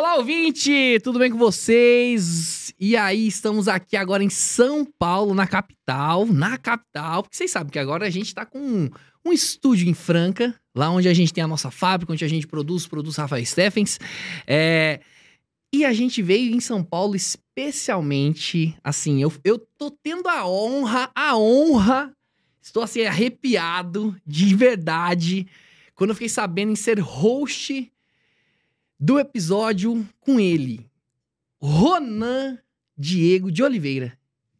Olá, ouvinte! Tudo bem com vocês? E aí, estamos aqui agora em São Paulo, na capital. Na capital, porque vocês sabem que agora a gente tá com um, um estúdio em Franca, lá onde a gente tem a nossa fábrica, onde a gente produz, produz Rafael Steffens. É, e a gente veio em São Paulo especialmente, assim, eu, eu tô tendo a honra, a honra, estou assim arrepiado de verdade, quando eu fiquei sabendo em ser host do episódio com ele, Ronan Diego de Oliveira.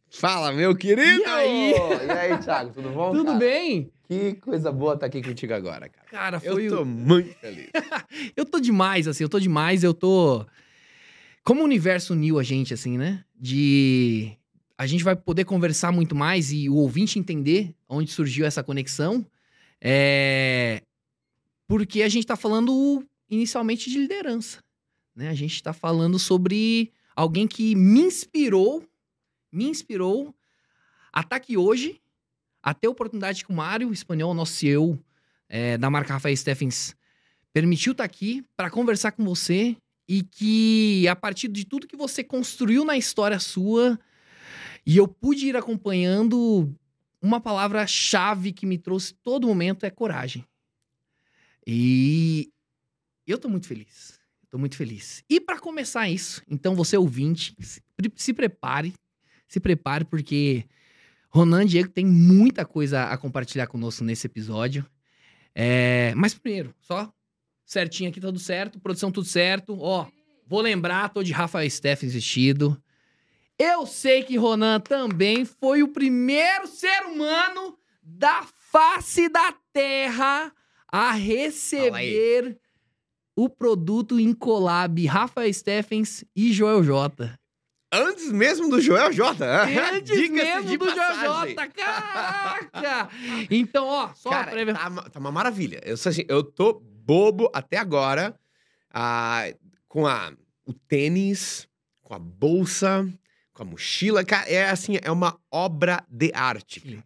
Fala, meu querido! E aí? E aí, Thiago, tudo bom? Tudo cara? bem? Que coisa boa estar aqui contigo agora, cara. Cara, Eu foi tô o... muito feliz. Eu tô demais, assim, eu tô demais, eu tô... Como o universo uniu a gente, assim, né? De... A gente vai poder conversar muito mais e o ouvinte entender onde surgiu essa conexão. É... Porque a gente tá falando inicialmente de liderança, né? A gente tá falando sobre alguém que me inspirou, me inspirou a estar aqui hoje, a ter a oportunidade que o Mário Espanhol, nosso CEO é, da marca Rafael Steffens, permitiu estar aqui para conversar com você e que a partir de tudo que você construiu na história sua e eu pude ir acompanhando uma palavra-chave que me trouxe todo momento é coragem. E eu tô muito feliz. Tô muito feliz. E para começar isso, então você ouvinte, se, se prepare, se prepare porque Ronan Diego tem muita coisa a compartilhar conosco nesse episódio. É, mas primeiro, só certinho aqui, tudo certo, produção tudo certo. Ó, vou lembrar, tô de Rafael Steffens vestido. Eu sei que Ronan também foi o primeiro ser humano da face da Terra a receber o produto em collab Rafael Steffens e Joel J. Antes mesmo do Joel J. Antes Diga-se mesmo de do Joel passagem. J. Caraca! Então, ó, só Cara, prévia... tá, uma- tá uma maravilha. Eu, assim, eu tô bobo até agora ah, com a, o tênis, com a bolsa, com a mochila. Cara, é assim, é uma obra de arte.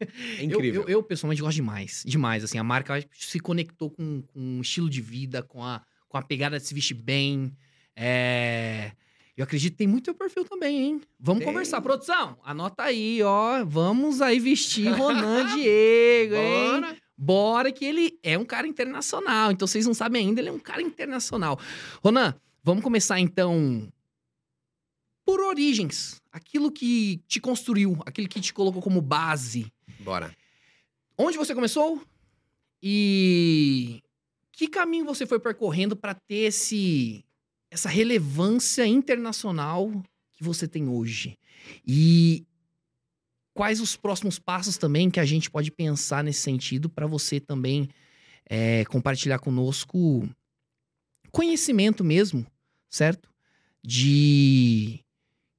É Eu, incrível. eu, eu, pessoalmente gosto demais, demais, assim, a marca se conectou com, com um estilo de vida, com a, com a pegada de se vestir bem, é... Eu acredito que tem muito teu perfil também, hein? Vamos Tem. conversar. Produção, anota aí, ó. Vamos aí vestir Ronan Diego, hein? Bora. Bora que ele é um cara internacional. Então, vocês não sabem ainda, ele é um cara internacional. Ronan, vamos começar então por origens. Aquilo que te construiu, aquilo que te colocou como base. Bora. Onde você começou? E que caminho você foi percorrendo para ter esse essa relevância internacional que você tem hoje? E quais os próximos passos também que a gente pode pensar nesse sentido para você também é, compartilhar conosco conhecimento mesmo, certo? De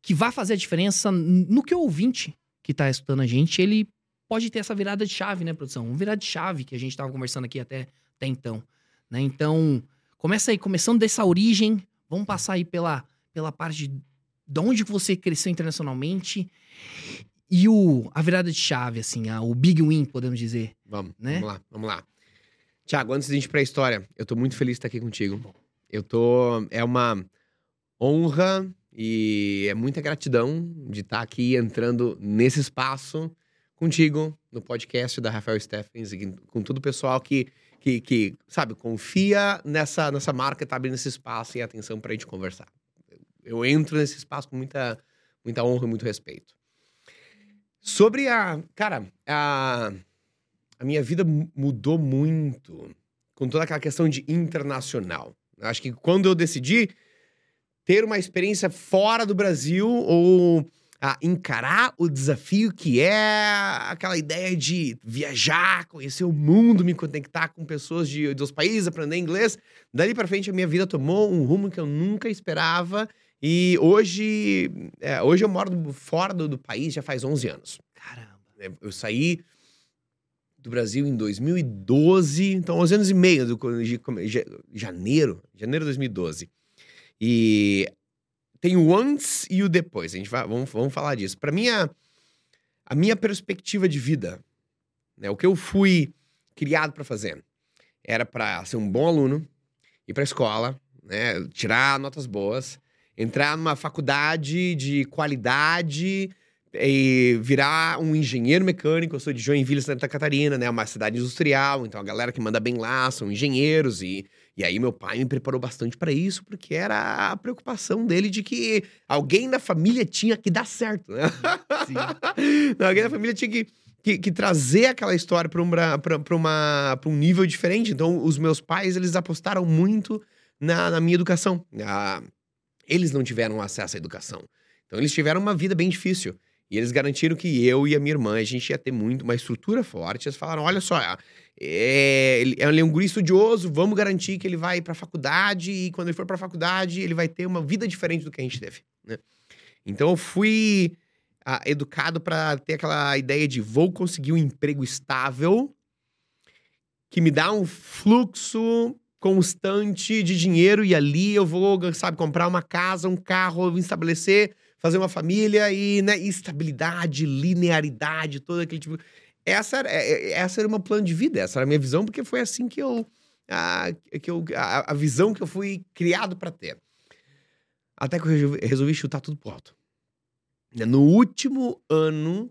que vai fazer a diferença no que o ouvinte que tá escutando a gente, ele pode ter essa virada de chave, né, produção? Uma virada de chave que a gente tava conversando aqui até, até então, né? Então, começa aí, começando dessa origem, vamos passar aí pela, pela parte de, de onde você cresceu internacionalmente e o, a virada de chave, assim, a, o big win, podemos dizer. Vamos, Né? vamos lá, vamos lá. Tiago, antes de a gente ir pra história, eu tô muito feliz de estar aqui contigo. Eu tô. É uma honra e é muita gratidão de estar aqui entrando nesse espaço contigo, no podcast da Rafael Steffens, com todo o pessoal que, que, que, sabe, confia nessa, nessa marca, tá abrindo esse espaço e atenção pra gente conversar. Eu entro nesse espaço com muita, muita honra e muito respeito. Sobre a. Cara, a a minha vida mu- mudou muito com toda aquela questão de internacional. Acho que quando eu decidi ter uma experiência fora do Brasil ou a encarar o desafio que é aquela ideia de viajar, conhecer o mundo, me conectar com pessoas de, dos países, aprender inglês, dali pra frente a minha vida tomou um rumo que eu nunca esperava e hoje, é, hoje eu moro fora do, do país já faz 11 anos. Caramba. né? Eu saí do Brasil em 2012, então 11 anos e meio, do, de- ja- janeiro, janeiro de 2012. E tem o antes e o depois, a gente vai, vamos, vamos falar disso. Para mim, a, a minha perspectiva de vida, né, o que eu fui criado para fazer, era para ser um bom aluno, ir para escola, né? Tirar notas boas, entrar numa faculdade de qualidade e virar um engenheiro mecânico. Eu sou de Joinville, Santa Catarina, né? Uma cidade industrial, então a galera que manda bem lá são engenheiros e e aí meu pai me preparou bastante para isso, porque era a preocupação dele de que alguém da família tinha que dar certo, né? Sim. alguém da família tinha que, que, que trazer aquela história para um, um nível diferente. Então, os meus pais, eles apostaram muito na, na minha educação. Ah, eles não tiveram acesso à educação. Então, eles tiveram uma vida bem difícil. E eles garantiram que eu e a minha irmã, a gente ia ter muito uma estrutura forte. Eles falaram: olha só, é, é um guri estudioso, vamos garantir que ele vai para a faculdade e quando ele for para a faculdade, ele vai ter uma vida diferente do que a gente teve. Né? Então eu fui ah, educado para ter aquela ideia de vou conseguir um emprego estável que me dá um fluxo constante de dinheiro e ali eu vou, sabe, comprar uma casa, um carro, estabelecer fazer uma família e, né, estabilidade, linearidade, todo aquele tipo. Essa era, é, é, essa era uma plano de vida, essa era a minha visão, porque foi assim que eu. A, que eu, a, a visão que eu fui criado para ter. Até que eu resolvi, resolvi chutar tudo pro alto. No último ano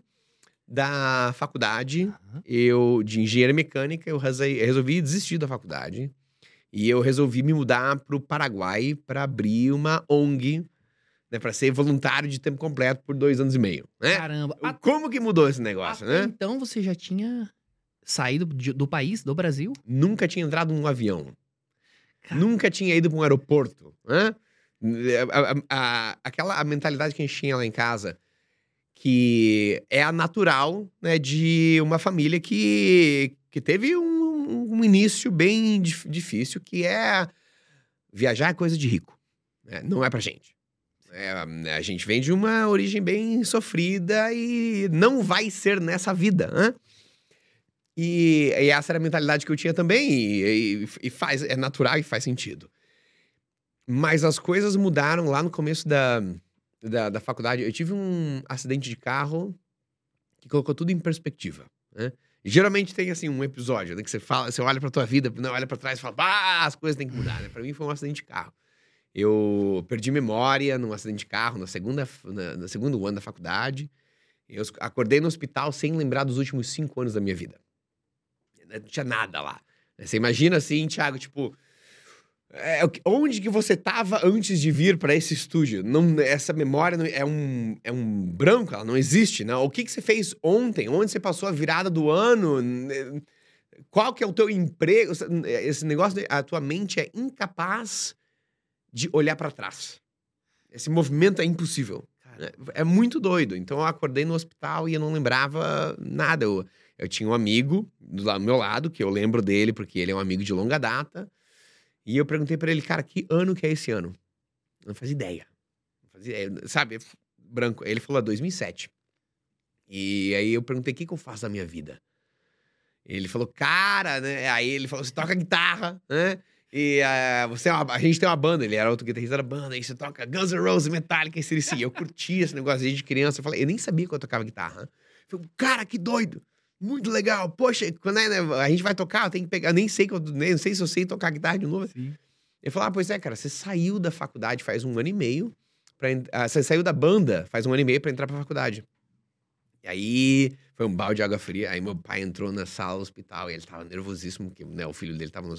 da faculdade, uhum. eu de engenharia mecânica, eu resolvi desistir da faculdade e eu resolvi me mudar para o Paraguai para abrir uma ONG né, para ser voluntário de tempo completo por dois anos e meio, né? Caramba. Como que mudou esse negócio, né? Então você já tinha saído do país, do Brasil? Nunca tinha entrado num avião. Caramba. Nunca tinha ido para um aeroporto, né? A, a, a, aquela a mentalidade que a gente tinha lá em casa, que é a natural, né, de uma família que, que teve um, um início bem difícil, que é viajar é coisa de rico. Né? Não é pra gente. É, a gente vem de uma origem bem sofrida e não vai ser nessa vida, né? E, e essa era a mentalidade que eu tinha também, e, e, e, faz, é natural e faz sentido. Mas as coisas mudaram lá no começo da, da, da faculdade. Eu tive um acidente de carro que colocou tudo em perspectiva, né? Geralmente tem assim um episódio né, que você fala, você olha para tua vida, não olha para trás e fala, ah, as coisas têm que mudar, né? Para mim foi um acidente de carro. Eu perdi memória num acidente de carro na segunda, na, no segundo ano da faculdade. Eu acordei no hospital sem lembrar dos últimos cinco anos da minha vida. Não tinha nada lá. Você imagina assim, Thiago, tipo, é, onde que você estava antes de vir para esse estúdio? Não, essa memória não, é, um, é um branco, ela não existe, né? O que, que você fez ontem? Onde você passou a virada do ano? Qual que é o teu emprego? Esse negócio, a tua mente é incapaz de olhar para trás. Esse movimento é impossível. É, é muito doido. Então eu acordei no hospital e eu não lembrava nada. Eu, eu tinha um amigo do meu lado, que eu lembro dele porque ele é um amigo de longa data. E eu perguntei para ele, cara, que ano que é esse ano? Eu não fazia ideia. Não fazia ideia. Sabe, branco. Ele falou 2007. E aí eu perguntei, o que, que eu faço da minha vida? Ele falou, cara, né? Aí ele falou, você toca guitarra, né? E uh, você é uma, a gente tem uma banda, ele era outro guitarrista da banda, aí você toca Guns N' Roses, Metallica e CDC. Eu curtia esse negócio desde criança. Eu, falei, eu nem sabia que eu tocava guitarra. Eu falei, cara, que doido! Muito legal. Poxa, quando é, né, a gente vai tocar, eu tenho que pegar. Eu nem sei, que eu, nem sei se eu sei tocar guitarra de novo. Sim. Ele falou: ah, pois é, cara, você saiu da faculdade faz um ano e meio. Pra, ah, você saiu da banda faz um ano e meio para entrar pra faculdade. E aí foi um balde de água fria. Aí meu pai entrou na sala do hospital e ele tava nervosíssimo, porque né, o filho dele tava no,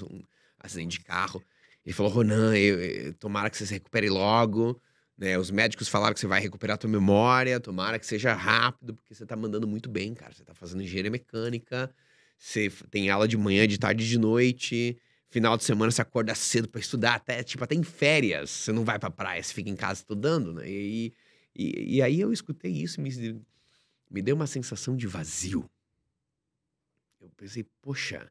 acidente de carro. Ele falou, Ronan, eu, eu, tomara que você se recupere logo. Né? Os médicos falaram que você vai recuperar a tua memória, tomara que seja rápido, porque você tá mandando muito bem, cara. Você tá fazendo engenharia mecânica, você tem aula de manhã, de tarde e de noite. Final de semana você acorda cedo para estudar, até, tipo, até em férias. Você não vai pra praia, você fica em casa estudando, né? E, e, e aí eu escutei isso e me, me deu uma sensação de vazio. Eu pensei, poxa,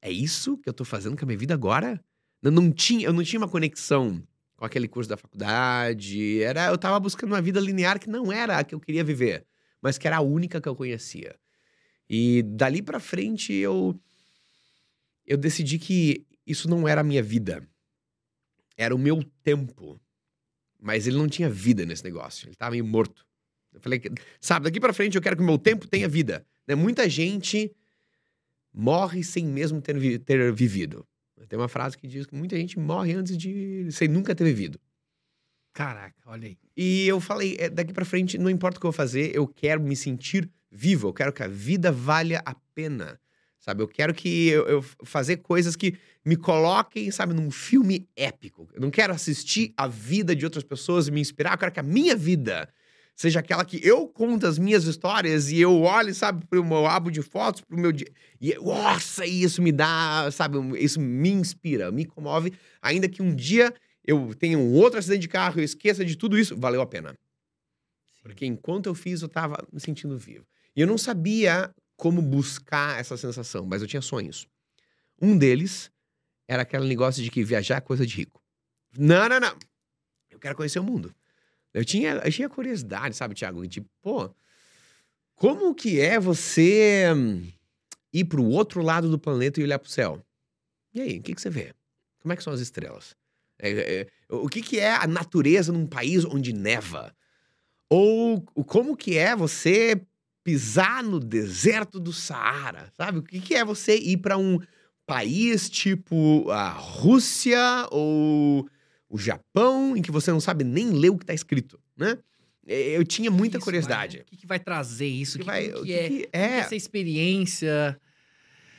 é isso que eu tô fazendo com a minha vida agora? Eu não tinha, eu não tinha uma conexão com aquele curso da faculdade. Era, eu tava buscando uma vida linear que não era a que eu queria viver, mas que era a única que eu conhecia. E dali para frente eu eu decidi que isso não era a minha vida. Era o meu tempo. Mas ele não tinha vida nesse negócio. Ele tava meio morto. Eu falei, sabe, daqui para frente eu quero que o meu tempo tenha vida. Né? Muita gente morre sem mesmo ter, ter vivido. Tem uma frase que diz que muita gente morre antes de sem nunca ter vivido. Caraca, olha aí. E eu falei, é, daqui pra frente, não importa o que eu vou fazer, eu quero me sentir vivo. Eu quero que a vida valha a pena. Sabe? Eu quero que eu, eu fazer coisas que me coloquem, sabe, num filme épico. Eu não quero assistir a vida de outras pessoas e me inspirar. Eu quero que a minha vida seja aquela que eu conto as minhas histórias e eu olho, sabe, pro meu álbum de fotos, pro meu dia. E, nossa, isso me dá, sabe, isso me inspira, me comove. Ainda que um dia eu tenha um outro acidente de carro, eu esqueça de tudo isso, valeu a pena. Porque enquanto eu fiz, eu tava me sentindo vivo. E eu não sabia como buscar essa sensação, mas eu tinha sonhos. Um deles era aquele negócio de que viajar é coisa de rico. Não, não, não. Eu quero conhecer o mundo. Eu tinha, eu tinha curiosidade, sabe, Tiago? Tipo, pô, como que é você ir pro outro lado do planeta e olhar pro céu? E aí, o que, que você vê? Como é que são as estrelas? É, é, o que, que é a natureza num país onde neva? Ou como que é você pisar no deserto do Saara, sabe? O que, que é você ir para um país tipo a Rússia ou o Japão, em que você não sabe nem ler o que está escrito, né? É, eu tinha muita Isso, curiosidade. vai- O que, que vai trazer isso? O que, vai- que que é, que que é essa experiência?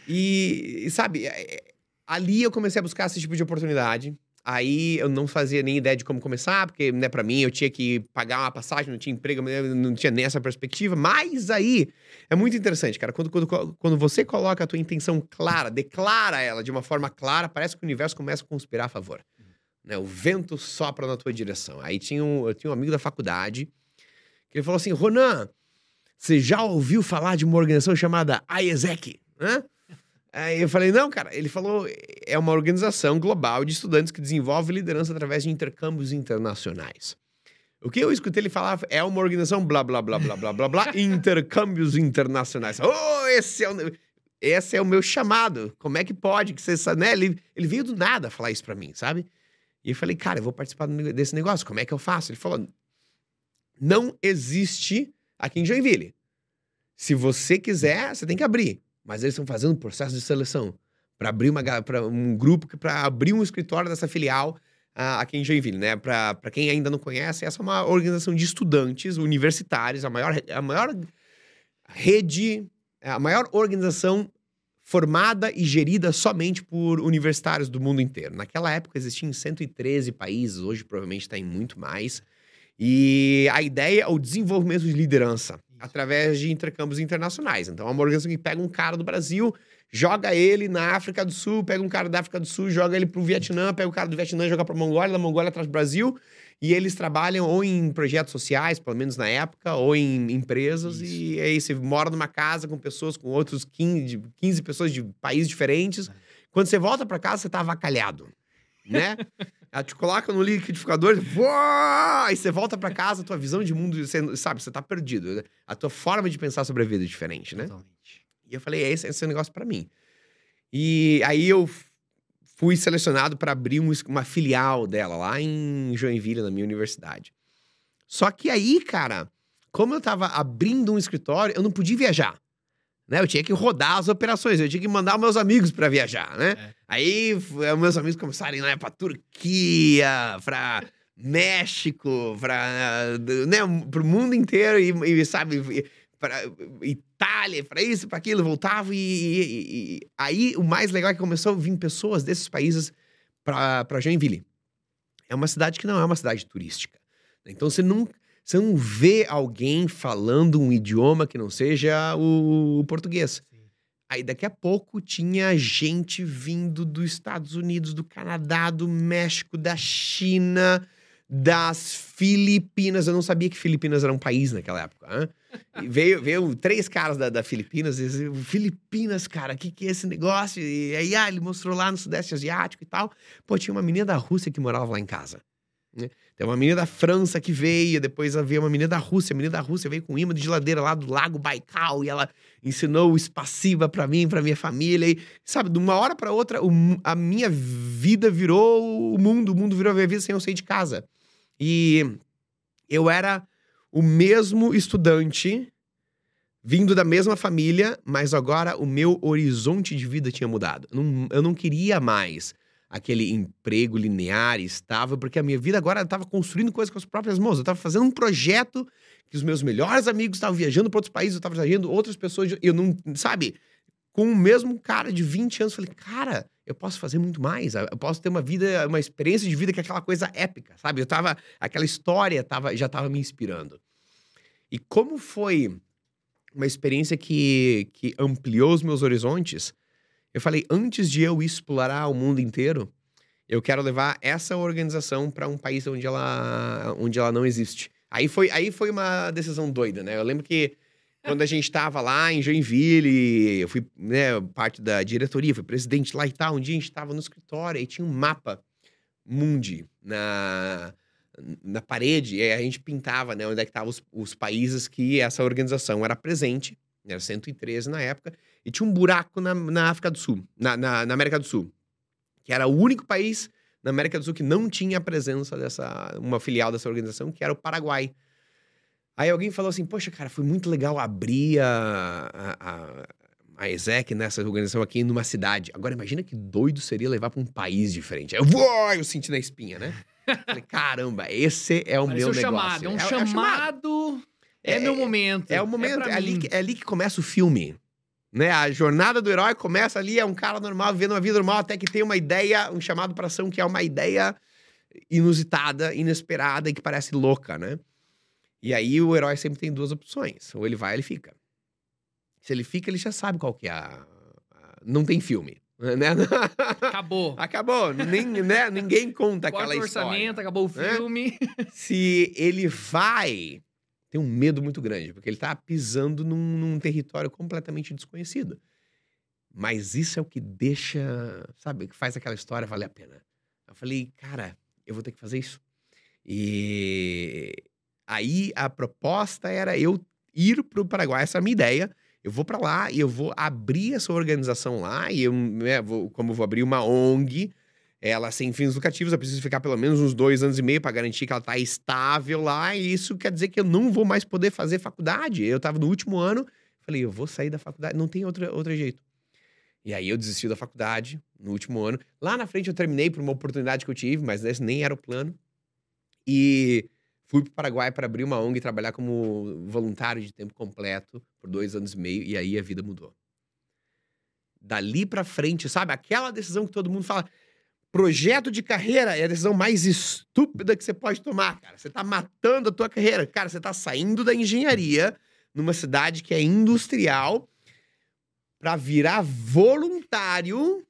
E, sabe, é, é, ali eu comecei a buscar esse tipo de oportunidade. Aí eu não fazia nem ideia de como começar, porque, né, pra mim eu tinha que pagar uma passagem, não tinha emprego, eu não tinha nem essa perspectiva. Mas aí é muito interessante, cara. Quando, quando, quando você coloca a tua intenção clara, declara ela de uma forma clara, parece que o universo começa a conspirar a favor. Né? O vento sopra na tua direção. Aí tinha um, eu tinha um amigo da faculdade que ele falou assim: Ronan, você já ouviu falar de uma organização chamada IESEC? Hã? Aí eu falei, não, cara. Ele falou, é uma organização global de estudantes que desenvolve liderança através de intercâmbios internacionais. O que eu escutei ele falar é uma organização blá, blá, blá, blá, blá, blá, blá, intercâmbios internacionais. Oh, esse é o, esse é o meu chamado. Como é que pode? Que você, né? ele, ele veio do nada falar isso pra mim, sabe? E eu falei, cara, eu vou participar desse negócio. Como é que eu faço? Ele falou, não existe aqui em Joinville. Se você quiser, você tem que abrir. Mas eles estão fazendo um processo de seleção para abrir uma, um grupo, para abrir um escritório dessa filial uh, aqui em Joinville, né? Para quem ainda não conhece, essa é uma organização de estudantes universitários, a maior, a maior rede, a maior organização formada e gerida somente por universitários do mundo inteiro. Naquela época existia em 113 países, hoje provavelmente está em muito mais. E a ideia é o desenvolvimento de liderança através de intercâmbios internacionais. Então, é uma organização que pega um cara do Brasil, joga ele na África do Sul, pega um cara da África do Sul, joga ele pro Vietnã, pega o cara do Vietnã, joga pra Mongólia, da Mongólia traz pro Brasil. E eles trabalham ou em projetos sociais, pelo menos na época, ou em empresas. Isso. E aí você mora numa casa com pessoas, com outros 15, 15 pessoas de países diferentes. É. Quando você volta para casa, você tá avacalhado, né? Ela te coloca no liquidificador, e você volta para casa, a tua visão de mundo, você, sabe, você tá perdido. A tua forma de pensar sobre a vida é diferente, né? Totalmente. E eu falei, esse, esse é um negócio para mim. E aí eu fui selecionado para abrir um, uma filial dela lá em Joinville, na minha universidade. Só que aí, cara, como eu tava abrindo um escritório, eu não podia viajar. Né? Eu tinha que rodar as operações, eu tinha que mandar meus amigos para viajar, né? É. Aí meus amigos começaram a ir né, pra Turquia, pra México, pra, né, pro mundo inteiro e, e sabe, pra Itália, pra isso, pra aquilo, voltava e, e, e, aí o mais legal é que começou a vir pessoas desses países pra, pra Joinville. É uma cidade que não é uma cidade turística. Então você não, você não vê alguém falando um idioma que não seja o, o português. Sim. Aí daqui a pouco tinha gente vindo dos Estados Unidos, do Canadá, do México, da China, das Filipinas. Eu não sabia que Filipinas era um país naquela época. Né? Veio, veio três caras da, da Filipinas e diziam, Filipinas, cara, o que, que é esse negócio? E aí, ah, ele mostrou lá no Sudeste Asiático e tal. Pô, tinha uma menina da Rússia que morava lá em casa. Né? Tem uma menina da França que veio, depois havia uma menina da Rússia. A menina da Rússia veio com imã de geladeira lá do Lago Baikal e ela ensinou o espaciva para mim, para minha família. E, sabe, de uma hora para outra, o, a minha vida virou o mundo, o mundo virou a minha vida sem eu sair de casa. E eu era o mesmo estudante, vindo da mesma família, mas agora o meu horizonte de vida tinha mudado. Eu não, eu não queria mais aquele emprego linear, estável, porque a minha vida agora estava construindo coisas com as próprias mãos. Eu estava fazendo um projeto que os meus melhores amigos estavam viajando para outros países, eu estava viajando outras pessoas, eu não, sabe, com o mesmo cara de 20 anos, falei, cara, eu posso fazer muito mais, eu posso ter uma vida, uma experiência de vida que é aquela coisa épica, sabe? Eu tava, aquela história tava, já estava me inspirando. E como foi uma experiência que, que ampliou os meus horizontes, eu falei, antes de eu explorar o mundo inteiro, eu quero levar essa organização para um país onde ela, onde ela não existe. Aí foi, aí foi uma decisão doida, né? Eu lembro que quando a gente estava lá em Joinville, eu fui né, parte da diretoria, fui presidente lá e tal. Um dia a gente estava no escritório e tinha um mapa mundi na, na parede. E a gente pintava né, onde é que estavam os, os países que essa organização era presente. Era 113 na época. E tinha um buraco na, na África do Sul, na, na, na América do Sul. Que era o único país na América do Sul que não tinha a presença dessa uma filial dessa organização, que era o Paraguai. Aí alguém falou assim: Poxa, cara, foi muito legal abrir a, a, a ESEC nessa organização aqui numa cidade. Agora imagina que doido seria levar para um país diferente. Eu, vou, eu senti na espinha, né? Falei, caramba, esse é o Parece meu um negócio. chamado, é um é, chamado. É, É- meu momento. É o momento, é, ali, é ali que começa o filme. Né? A jornada do herói começa ali, é um cara normal, vivendo uma vida normal, até que tem uma ideia, um chamado para ação, que é uma ideia inusitada, inesperada e que parece louca, né? E aí o herói sempre tem duas opções. Ou ele vai ou ele fica. Se ele fica, ele já sabe qual que é a... Não tem filme. Né? Acabou. Acabou. Nem, né? Ninguém conta Corta aquela o história. orçamento, acabou o filme. se ele vai, tem um medo muito grande, porque ele tá pisando num, num território completamente desconhecido. Mas isso é o que deixa, sabe, que faz aquela história valer a pena. Eu falei, cara, eu vou ter que fazer isso. E aí a proposta era eu ir para o Paraguai, essa é a minha ideia. Eu vou para lá e eu vou abrir essa organização lá, e eu, né, vou, como eu vou abrir uma ONG, ela sem fins lucrativos, eu preciso ficar pelo menos uns dois anos e meio para garantir que ela tá estável lá, e isso quer dizer que eu não vou mais poder fazer faculdade. Eu tava no último ano, falei, eu vou sair da faculdade, não tem outro, outro jeito. E aí eu desisti da faculdade no último ano. Lá na frente eu terminei por uma oportunidade que eu tive, mas esse nem era o plano. E fui para o Paraguai para abrir uma ONG e trabalhar como voluntário de tempo completo por dois anos e meio, e aí a vida mudou. Dali para frente, sabe? Aquela decisão que todo mundo fala, projeto de carreira é a decisão mais estúpida que você pode tomar, cara. Você tá matando a tua carreira. Cara, você tá saindo da engenharia numa cidade que é industrial para virar voluntário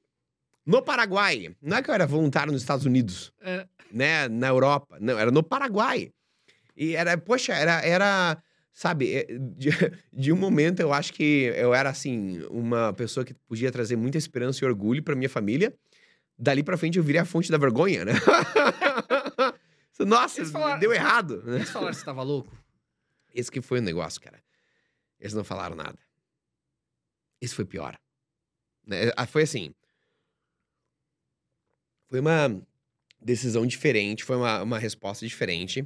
no Paraguai. Não é que eu era voluntário nos Estados Unidos, É. né, na Europa. Não, era no Paraguai. E era, poxa, era, era sabe, é, de, de um momento eu acho que eu era, assim, uma pessoa que podia trazer muita esperança e orgulho para minha família. Dali pra frente eu virei a fonte da vergonha, né? Nossa, falaram- deu errado. né? Eles falaram que você tava louco? Esse que foi o negócio, cara. Eles não falaram nada. Esse foi pior. Né, ah, Foi assim. Foi uma decisão diferente, foi uma, uma resposta diferente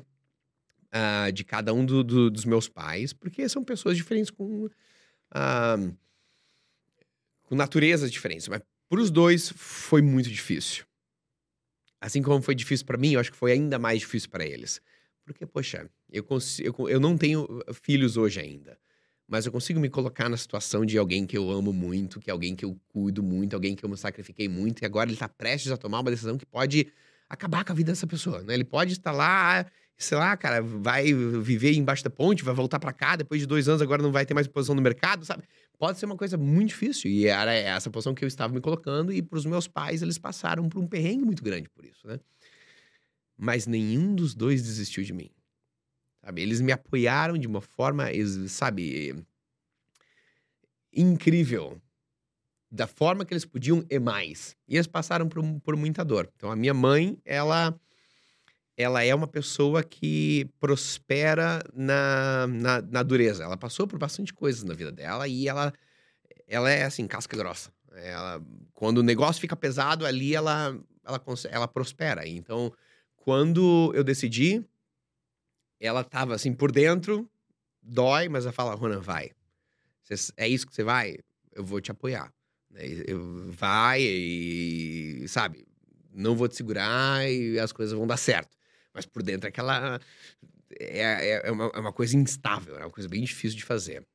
ah, de cada um do- do- dos meus pais, porque são pessoas diferentes com, ah, com naturezas diferentes. Mas para os dois foi muito difícil. Assim como foi difícil para mim, eu acho que foi ainda mais difícil para eles. Porque, poxa, eu, consigo, eu, eu não tenho uh, filhos hoje ainda. Mas eu consigo me colocar na situação de alguém que eu amo muito, que é alguém que eu cuido muito, alguém que eu me sacrifiquei muito, e agora ele tá prestes a tomar uma decisão que pode acabar com a vida dessa pessoa, né? Ele pode estar lá, sei lá, cara, vai viver embaixo da ponte, vai voltar para cá, depois de dois anos agora não vai ter mais posição no mercado, sabe? Pode ser uma coisa muito difícil. E era essa posição que eu estava me colocando, e pros meus pais, eles passaram por um perrengue muito grande por isso, né? Mas nenhum dos dois desistiu de mim. Sabe? Eles me apoiaram de uma forma, sabe, incrível. Da forma que eles podiam e mais. E eles passaram por, por muita dor. Então, a minha mãe, ela, ela é uma pessoa que prospera na, na, na dureza. Ela passou por bastante coisas na vida dela e ela, ela é, assim, casca grossa. Ela, quando o negócio fica pesado, ali ela, ela, ela prospera. Então, quando eu decidi, ela tava assim por dentro, dói, mas ela fala, Ronan, vai. É isso que você vai? Eu vou te apoiar. né? Vai e, sabe, não vou te segurar e as coisas vão dar certo. Mas por dentro é aquela. É, é, é, uma, é uma coisa instável, é uma coisa bem difícil de fazer.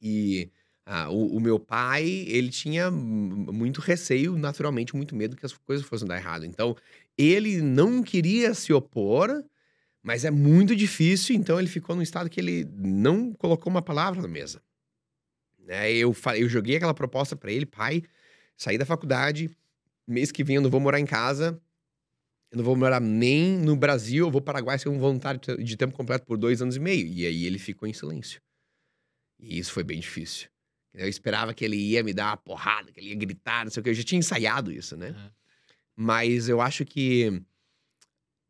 E ah, o, o, meu pai, ele tinha muito receio, naturalmente, muito medo que as coisas fossem dar errado. Então, ele não queria se opor, mas é muito difícil, então ele ficou num estado que ele não colocou uma palavra na mesa. Né? Eu, eu joguei aquela proposta para ele, pai, sair da faculdade, mês que vem eu não vou morar em casa, eu não vou morar nem no Brasil, eu vou para o Paraguai ser um voluntário de tempo completo por dois anos e meio. E aí ele ficou em silêncio. E isso foi bem difícil. Eu esperava que ele ia me dar uma porrada, que ele ia gritar, não sei o que. Eu já tinha ensaiado isso, né? Uhum. Mas eu acho que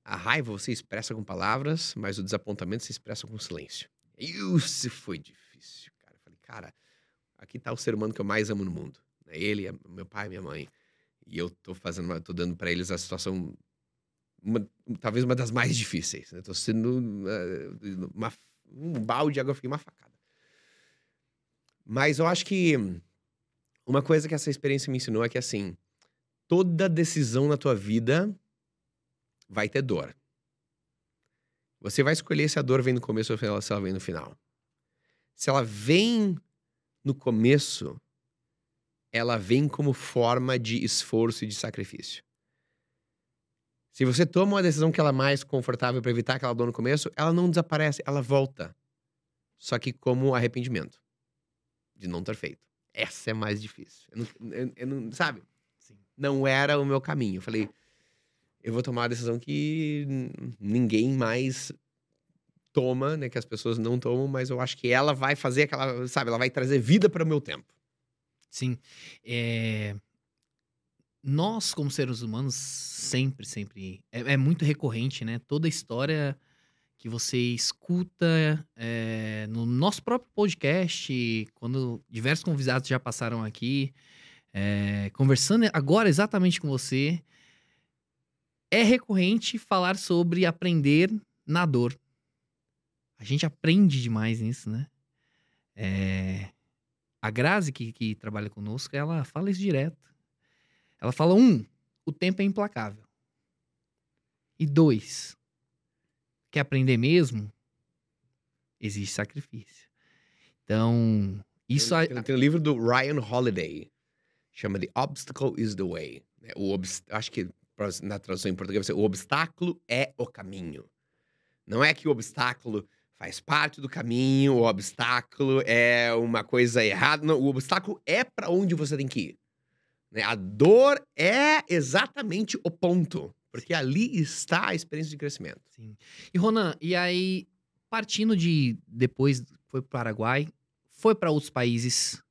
a raiva você expressa com palavras, mas o desapontamento se expressa com silêncio. Isso foi difícil, cara. Eu falei, cara, aqui tá o ser humano que eu mais amo no mundo. Né? Ele, meu pai, minha mãe. E eu tô fazendo, tô dando para eles a situação, uma, talvez uma das mais difíceis. Né? Tô sendo uh, uma, um balde de água fria, uma facada. Mas eu acho que uma coisa que essa experiência me ensinou é que, assim, toda decisão na tua vida vai ter dor. Você vai escolher se a dor vem no começo ou se ela vem no final. Se ela vem no começo, ela vem como forma de esforço e de sacrifício. Se você toma uma decisão que ela é mais confortável para evitar aquela dor no começo, ela não desaparece, ela volta. Só que como arrependimento de não ter feito. Essa é mais difícil. Eu não, eu, eu não sabe? Sim. Não era o meu caminho. Eu falei, eu vou tomar a decisão que ninguém mais toma, né? Que as pessoas não tomam, mas eu acho que ela vai fazer aquela, sabe? Ela vai trazer vida para o meu tempo. Sim. É... Nós, como seres humanos, sempre, sempre. É, é, muito recorrente, né? Toda história que você escuta é, no nosso próprio podcast, quando diversos convidados já passaram aqui, é, conversando agora exatamente com você, é recorrente falar sobre aprender na dor. A gente aprende demais nisso, né? É, a Grazi, que, que trabalha conosco, ela fala isso direto. Ela fala: um, o tempo é implacável. E dois, quer aprender mesmo? Existe sacrifício. Então, isso. Tem, tem um livro do Ryan Holiday, chama The Obstacle is the Way. É, o acho que na tradução em português, o obstáculo é o caminho. Não é que o obstáculo faz parte do caminho, o obstáculo é uma coisa errada. Não, o obstáculo é para onde você tem que ir. Né? A dor é exatamente o ponto, porque ali está a experiência de crescimento. Sim. E Ronan, e aí partindo de depois foi para o Paraguai, foi para outros países.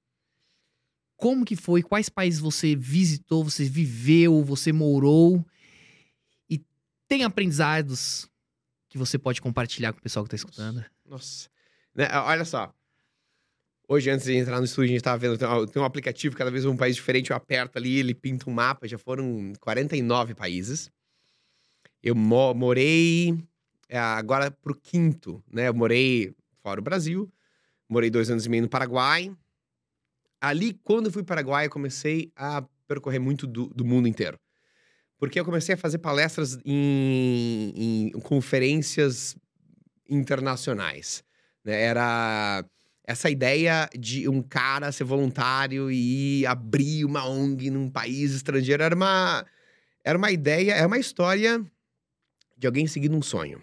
Como que foi? Quais países você visitou, você viveu, você morou? E tem aprendizados que você pode compartilhar com o pessoal que tá escutando? Nossa. Né, olha só. Hoje, antes de entrar no estúdio, a gente tava vendo, tem um aplicativo, cada vez um país diferente, eu aperto ali, ele pinta um mapa, já foram 49 países. Eu mo morei é, agora pro quinto, né? Eu morei fora do Brasil, morei dois anos e meio no Paraguai. Ali, quando eu fui para o Paraguai, eu comecei a percorrer muito do, do mundo inteiro porque eu comecei a fazer palestras em, em conferências internacionais. Né? Era essa ideia de um cara ser voluntário e abrir uma ONG num país estrangeiro era uma, era uma ideia, é uma história de alguém seguindo um sonho.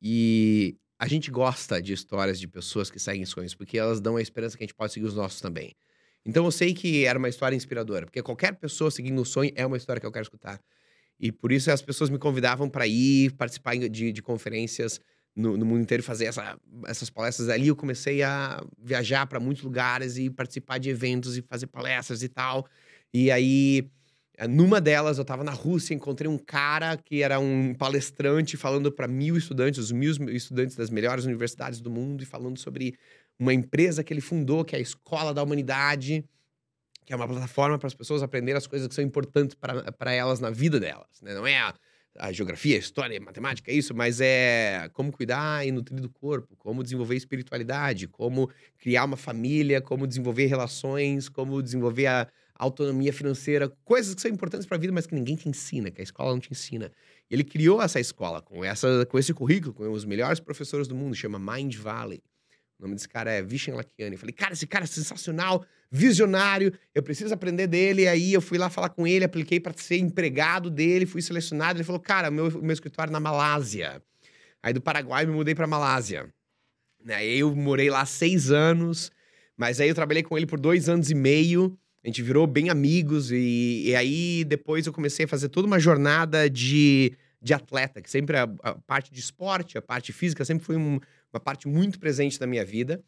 E a gente gosta de histórias de pessoas que seguem sonhos, porque elas dão a esperança que a gente pode seguir os nossos também. Então eu sei que era uma história inspiradora, porque qualquer pessoa seguindo um sonho é uma história que eu quero escutar. E por isso as pessoas me convidavam para ir participar de, de conferências no, no, mundo inteiro, fazer essa, essas palestras. Ali eu comecei a viajar para muitos lugares e participar de eventos e fazer palestras e tal. E aí, numa delas, eu estava na Rússia, encontrei um cara que era um palestrante falando para mil estudantes, os mil estudantes das melhores universidades do mundo, e falando sobre uma empresa que ele fundou, que é a Escola da Humanidade que é uma plataforma para as pessoas aprenderem as coisas que são importantes para elas na vida delas. Né? Não é a, a geografia, a história, a matemática, isso, mas é como cuidar e nutrir do corpo, como desenvolver espiritualidade, como criar uma família, como desenvolver relações, como desenvolver a autonomia financeira, coisas que são importantes para a vida, mas que ninguém te ensina, que a escola não te ensina. Ele criou essa escola com, essa, com esse currículo, com os melhores professores do mundo, chama Mind Valley. O nome desse cara é Vishen Lakiani. Eu falei, cara, esse cara é sensacional, visionário, eu preciso aprender dele. Aí eu fui lá falar com ele, apliquei para ser empregado dele, fui selecionado. Ele falou, cara, meu, meu escritório é na Malásia. Aí do Paraguai me mudei para Malásia. Aí eu morei lá seis anos, mas aí eu trabalhei com ele por dois anos e meio. A gente virou bem amigos e, e aí depois eu comecei a fazer toda uma jornada de, de atleta, que sempre a, a parte de esporte, a parte física sempre foi um, uma parte muito presente da minha vida.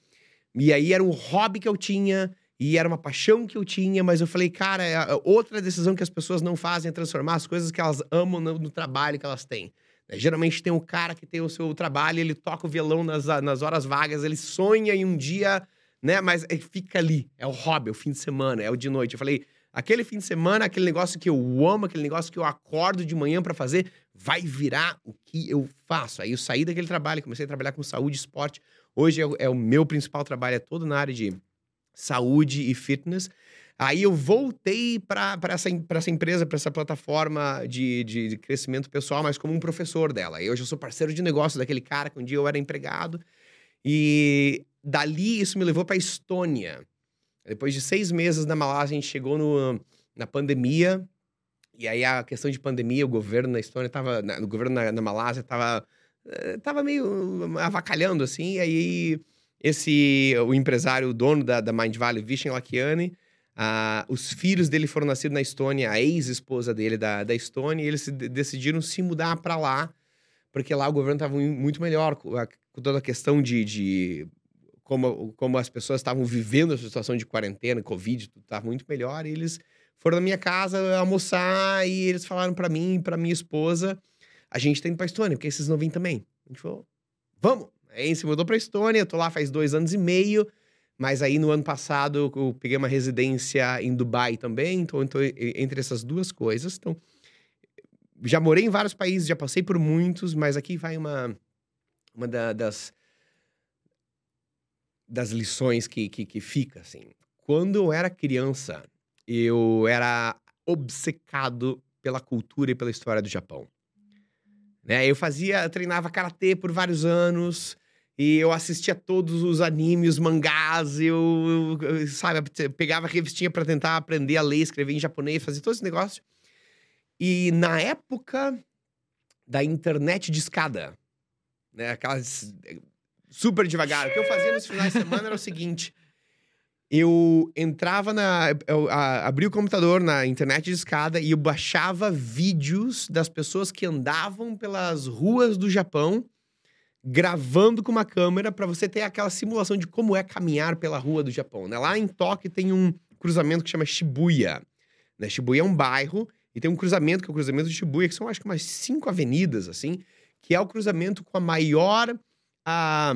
E aí era um hobby que eu tinha e era uma paixão que eu tinha, mas eu falei, cara, é outra decisão que as pessoas não fazem é transformar as coisas que elas amam no, no trabalho que elas têm. Né, geralmente tem um cara que tem o seu trabalho, ele toca o violão nas, nas horas vagas, ele sonha em um dia né? Mas é, fica ali, é o hobby, é o fim de semana, é o de noite. Eu falei, aquele fim de semana, aquele negócio que eu amo, aquele negócio que eu acordo de manhã para fazer, vai virar o que eu faço. Aí eu saí daquele trabalho, comecei a trabalhar com saúde e esporte. Hoje é, é o meu principal trabalho, é todo na área de saúde e fitness. Aí eu voltei para essa, essa empresa, para essa plataforma de, de, de, crescimento pessoal, mas como um professor dela. E hoje eu sou parceiro de negócio daquele cara que um dia eu era empregado. E dali, isso me levou para Estônia. Depois de seis meses na Malásia, a gente chegou no, na pandemia. E aí, a questão de pandemia, o governo na Estônia estava. O governo na, na Malásia estava eh, tava meio avacalhando, assim. E aí, esse, o empresário, o dono da, da Mind Valley, Vishen Lakiani, os filhos dele foram nascidos na Estônia, a ex-esposa dele da, da Estônia, e eles se, decidiram se mudar para lá, porque lá o governo estava muito melhor, com, com toda a questão de, de como, como as pessoas estavam vivendo a situação de quarentena, Covid, tudo estava muito melhor. E eles foram na minha casa almoçar e eles falaram para mim e para minha esposa: a gente tá indo pra Estônia, porque vocês não vêm também. A gente falou: vamos. Aí a gente se mudou pra Estônia, eu tô lá faz dois anos e meio. Mas aí no ano passado eu peguei uma residência em Dubai também, então, então entre essas duas coisas. Então, já morei em vários países, já passei por muitos, mas aqui vai uma, uma da, das das lições que, que, que fica, assim. Quando eu era criança, eu era obcecado pela cultura e pela história do Japão. Né? Eu fazia, eu treinava karatê por vários anos e eu assistia todos os animes, mangás, eu, eu sabe, pegava revistinha para tentar aprender a ler, escrever em japonês, fazer todo esse negócio. E na época da internet de escada, né, aquelas super devagar. O que eu fazia nos finais de semana era o seguinte: eu entrava na. Eu abria o computador na internet de escada e eu baixava vídeos das pessoas que andavam pelas ruas do Japão, gravando com uma câmera para você ter aquela simulação de como é caminhar pela rua do Japão. Né? Lá em Tóquio tem um cruzamento que chama Shibuya. Né? Shibuya é um bairro e tem um cruzamento, que é o cruzamento de Shibuya, que são acho que umas cinco avenidas, assim, que é o cruzamento com a maior a,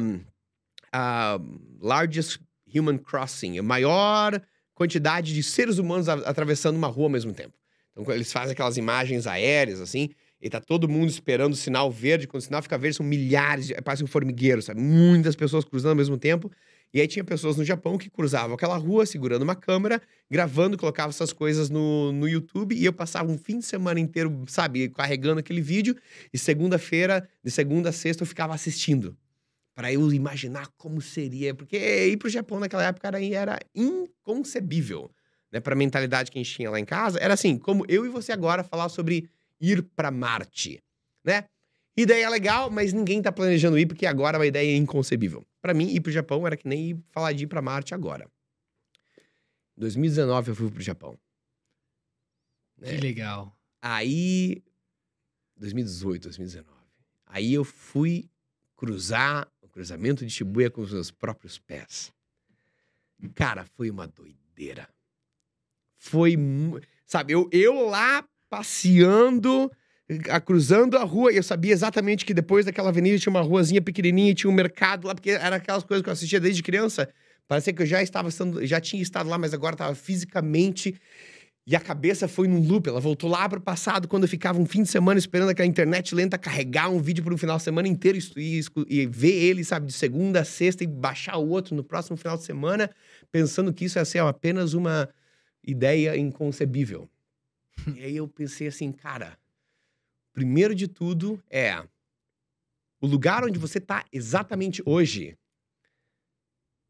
largest human crossing, a maior quantidade de seres humanos atravessando uma rua ao mesmo tempo. Então, eles fazem aquelas imagens aéreas, assim, e tá todo mundo esperando o sinal verde. Quando o sinal fica verde, são milhares, de, parece um formigueiro, sabe? Muitas pessoas cruzando ao mesmo tempo. E aí tinha pessoas no Japão que cruzavam aquela rua segurando uma câmera, gravando, colocavam essas coisas no, no YouTube e eu passava um fim de semana inteiro, sabe, carregando aquele vídeo. E segunda-feira, de segunda a sexta, eu ficava assistindo para eu imaginar como seria, porque ir para o Japão naquela época era, era inconcebível, né, para a mentalidade que a gente tinha lá em casa. Era assim, como eu e você agora falar sobre ir para Marte, né? Ideia legal, mas ninguém tá planejando ir porque agora é uma ideia inconcebível. Para mim, ir para o Japão era que nem falar de ir para Marte agora. Em 2019 eu fui para o Japão. Que né? legal. Aí 2018, 2019. Aí eu fui cruzar cruzamento de Shibuya com os meus próprios pés. Cara, foi uma doideira. Foi, sabe, eu, eu lá passeando, a, cruzando a rua, e eu sabia exatamente que depois daquela avenida tinha uma ruazinha pequenininha tinha um mercado lá, porque era aquelas coisas que eu assistia desde criança. Parecia que eu já estava estando, já tinha estado lá, mas agora estava fisicamente E a cabeça foi num loop, ela voltou lá para o passado, quando eu ficava um fim de semana esperando aquela internet lenta carregar um vídeo para um final de semana inteiro e, e, ver ele, sabe, de segunda a sexta e baixar o outro no próximo final de semana, pensando que isso ia ser apenas uma ideia inconcebível. E aí eu pensei assim, cara, primeiro de tudo é o lugar onde você está exatamente hoje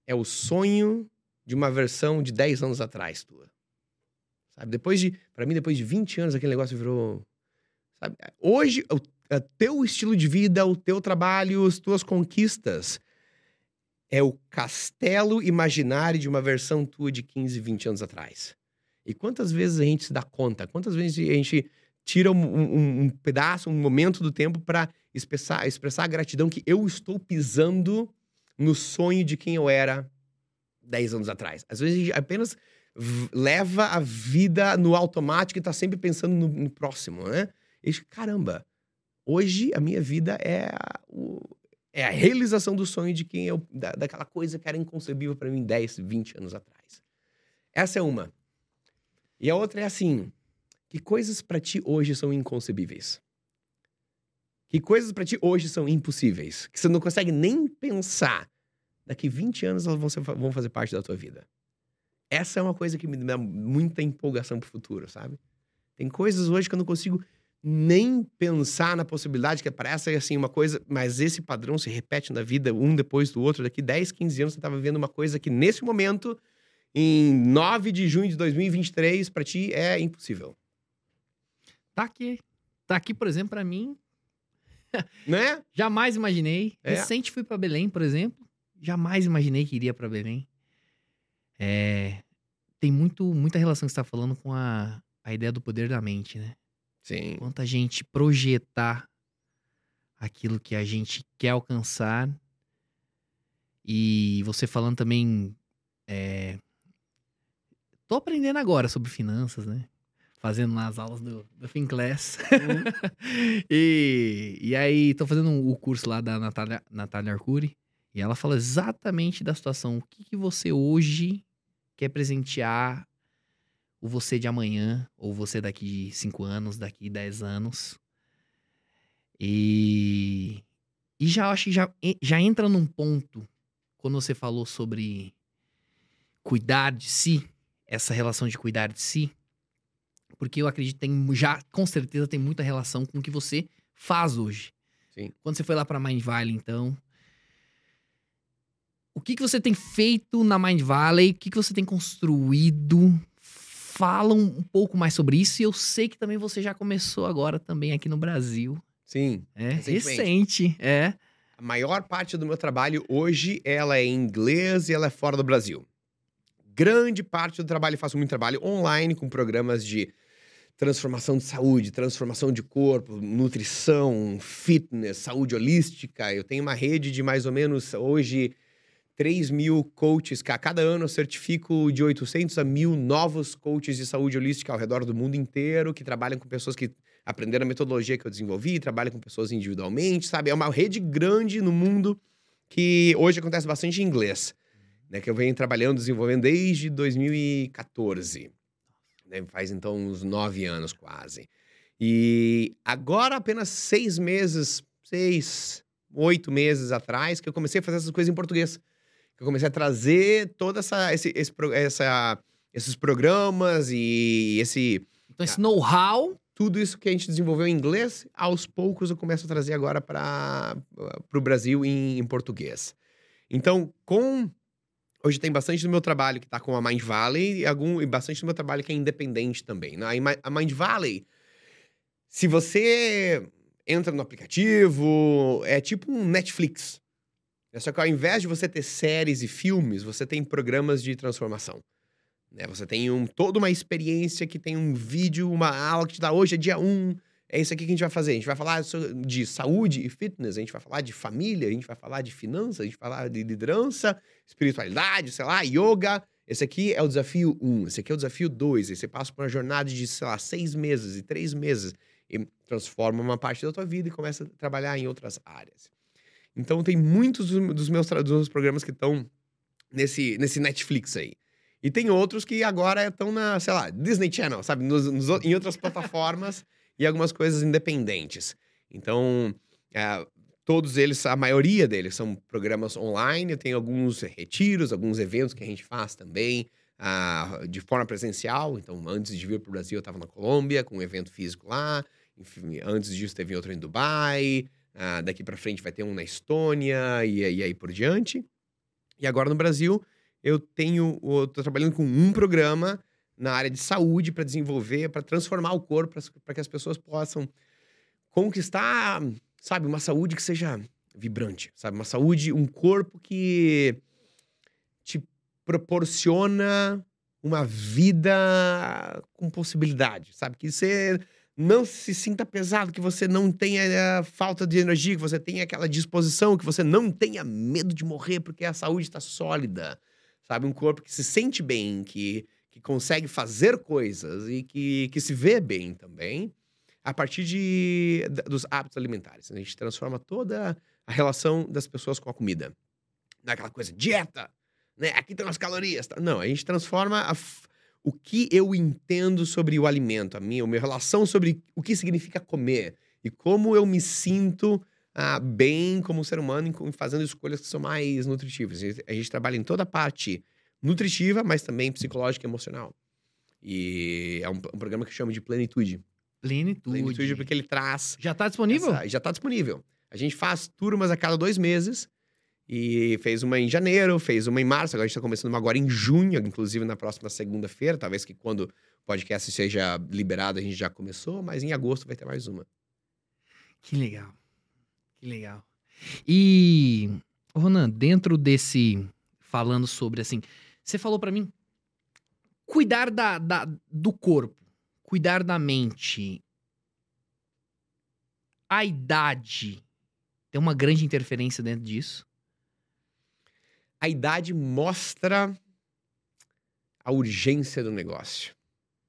é o sonho de uma versão de 10 anos atrás tua. Sabe? Depois de, para mim, depois de 20 anos, aquele negócio virou. Sabe? Hoje, o, o teu estilo de vida, o teu trabalho, as tuas conquistas é o castelo imaginário de uma versão tua de 15, 20 anos atrás. E quantas vezes a gente se dá conta? Quantas vezes a gente tira um, um, um pedaço, um momento do tempo para expressar, expressar a gratidão que eu estou pisando no sonho de quem eu era 10 anos atrás? Às vezes a gente apenas leva a vida no automático e tá sempre pensando no, no próximo, né? E caramba, hoje a minha vida é a, o, é a realização do sonho de quem eu, da, daquela coisa que era inconcebível para mim 10, 20 anos atrás. Essa é uma. E a outra é assim: que coisas para ti hoje são inconcebíveis? Que coisas para ti hoje são impossíveis? Que você não consegue nem pensar. Daqui 20 anos elas vão, ser, vão fazer parte da tua vida. Essa é uma coisa que me dá muita empolgação pro futuro, sabe? Tem coisas hoje que eu não consigo nem pensar na possibilidade, que parece assim uma coisa, mas esse padrão se repete na vida um depois do outro. Daqui 10, 15 anos você tá vivendo uma coisa que nesse momento, em 9 de junho de 2023, para ti é impossível. Tá aqui. Tá aqui, por exemplo, para mim. né? Jamais imaginei. É. Recente fui para Belém, por exemplo. Jamais imaginei que iria para Belém. É, tem muito, muita relação que você está falando com a, a ideia do poder da mente, né? Sim. Quanto a gente projetar aquilo que a gente quer alcançar. E você falando também. É... Tô aprendendo agora sobre finanças, né? Fazendo lá as aulas do, do Finclass. Uhum. e, e aí, tô fazendo o curso lá da Natália, Natália Arcuri. E ela fala exatamente da situação. O que, que você hoje quer presentear o você de amanhã, ou você daqui cinco anos, daqui dez anos. E, e já acho que já, já entra num ponto, quando você falou sobre cuidar de si, essa relação de cuidar de si, porque eu acredito que tem, já, com certeza, tem muita relação com o que você faz hoje. Sim. Quando você foi lá para Mind Valley, então, o que, que você tem feito na Mind Valley? O que, que você tem construído? Fala um pouco mais sobre isso. E eu sei que também você já começou agora também aqui no Brasil. Sim. É recente, é. A maior parte do meu trabalho hoje, ela é em inglês e ela é fora do Brasil. Grande parte do trabalho, faço muito trabalho online com programas de transformação de saúde, transformação de corpo, nutrição, fitness, saúde holística. Eu tenho uma rede de mais ou menos hoje 3 mil coaches, a cada ano eu certifico de 800 a mil novos coaches de saúde holística ao redor do mundo inteiro, que trabalham com pessoas que aprenderam a metodologia que eu desenvolvi, trabalham com pessoas individualmente, sabe? É uma rede grande no mundo que hoje acontece bastante em inglês, né? Que eu venho trabalhando, desenvolvendo desde 2014. Né? Faz então uns nove anos quase. E agora, apenas seis meses, seis, oito meses atrás, que eu comecei a fazer essas coisas em português eu comecei a trazer toda essa, esse, esse, essa, esses programas e esse. Então, esse know-how. Tudo isso que a gente desenvolveu em inglês, aos poucos eu começo a trazer agora para o Brasil em, em, português. Então, com. Hoje tem bastante do meu trabalho que está com a Mind Valley e, algum, e bastante do meu trabalho que é independente também. Né? A Mind Valley, se você entra no aplicativo, é tipo um Netflix. É só que ao invés de você ter séries e filmes, você tem programas de transformação. Né? Você tem um, toda uma experiência que tem um vídeo, uma aula que te dá hoje, é dia 1. É isso aqui que a gente vai fazer. A gente vai falar de saúde e fitness, a gente vai falar de família, a gente vai falar de finanças, a gente vai falar de liderança, espiritualidade, sei lá, yoga. Esse aqui é o desafio 1, esse aqui é o desafio 2. Aí você passa por uma jornada de, sei lá, seis meses e três meses e transforma uma parte da tua vida e começa a trabalhar em outras áreas. Então tem muitos dos meus, dos meus programas que estão nesse, nesse Netflix aí. E tem outros que agora estão na, sei lá, Disney Channel, sabe? Nos, nos, em outras plataformas e algumas coisas independentes. Então, é, todos eles, a maioria deles são programas online. Tem alguns retiros, alguns eventos que a gente faz também uh, de forma presencial. Então, antes de vir para o Brasil, eu estava na Colômbia com um evento físico lá. Enfim, antes disso, teve outro em Dubai. Uh, daqui para frente vai ter um na Estônia e, e aí por diante. E agora no Brasil, eu tenho, estou trabalhando com um programa na área de saúde para desenvolver, para transformar o corpo, para que as pessoas possam conquistar, sabe, uma saúde que seja vibrante, sabe, uma saúde, um corpo que te proporciona uma vida com possibilidade, sabe, que você não se sinta pesado, que você não tenha eh, falta de energia, que você tenha aquela disposição, que você não tenha medo de morrer porque a saúde está sólida, sabe? Um corpo que se sente bem, que, que consegue fazer coisas e que, que se vê bem também, a partir de, dos hábitos alimentares. A gente transforma toda a relação das pessoas com a comida. Naquela coisa, dieta, né? Aqui estão as calorias. Tá? Não, a gente transforma a, o que eu entendo sobre o alimento, a minha, a minha relação sobre o que significa comer e como eu me sinto ah, bem como ser humano fazendo escolhas que são mais nutritivas. A gente trabalha em toda a parte nutritiva, mas também psicológica e emocional. E é um, um programa que chama de Plenitude. Plenitude. Plenitude porque ele traz... Já está disponível? Essa, já está disponível. A gente faz turmas a cada dois meses. E fez uma em janeiro, fez uma em março, agora a gente está começando uma agora em junho, inclusive na próxima segunda-feira. Talvez que quando o podcast seja liberado a gente já começou, mas em agosto vai ter mais uma. Que legal. Que legal. E, Ronan, dentro desse. Falando sobre assim. Você falou para mim. Cuidar da, da, do corpo, cuidar da mente. A idade tem uma grande interferência dentro disso? A idade mostra a urgência do negócio.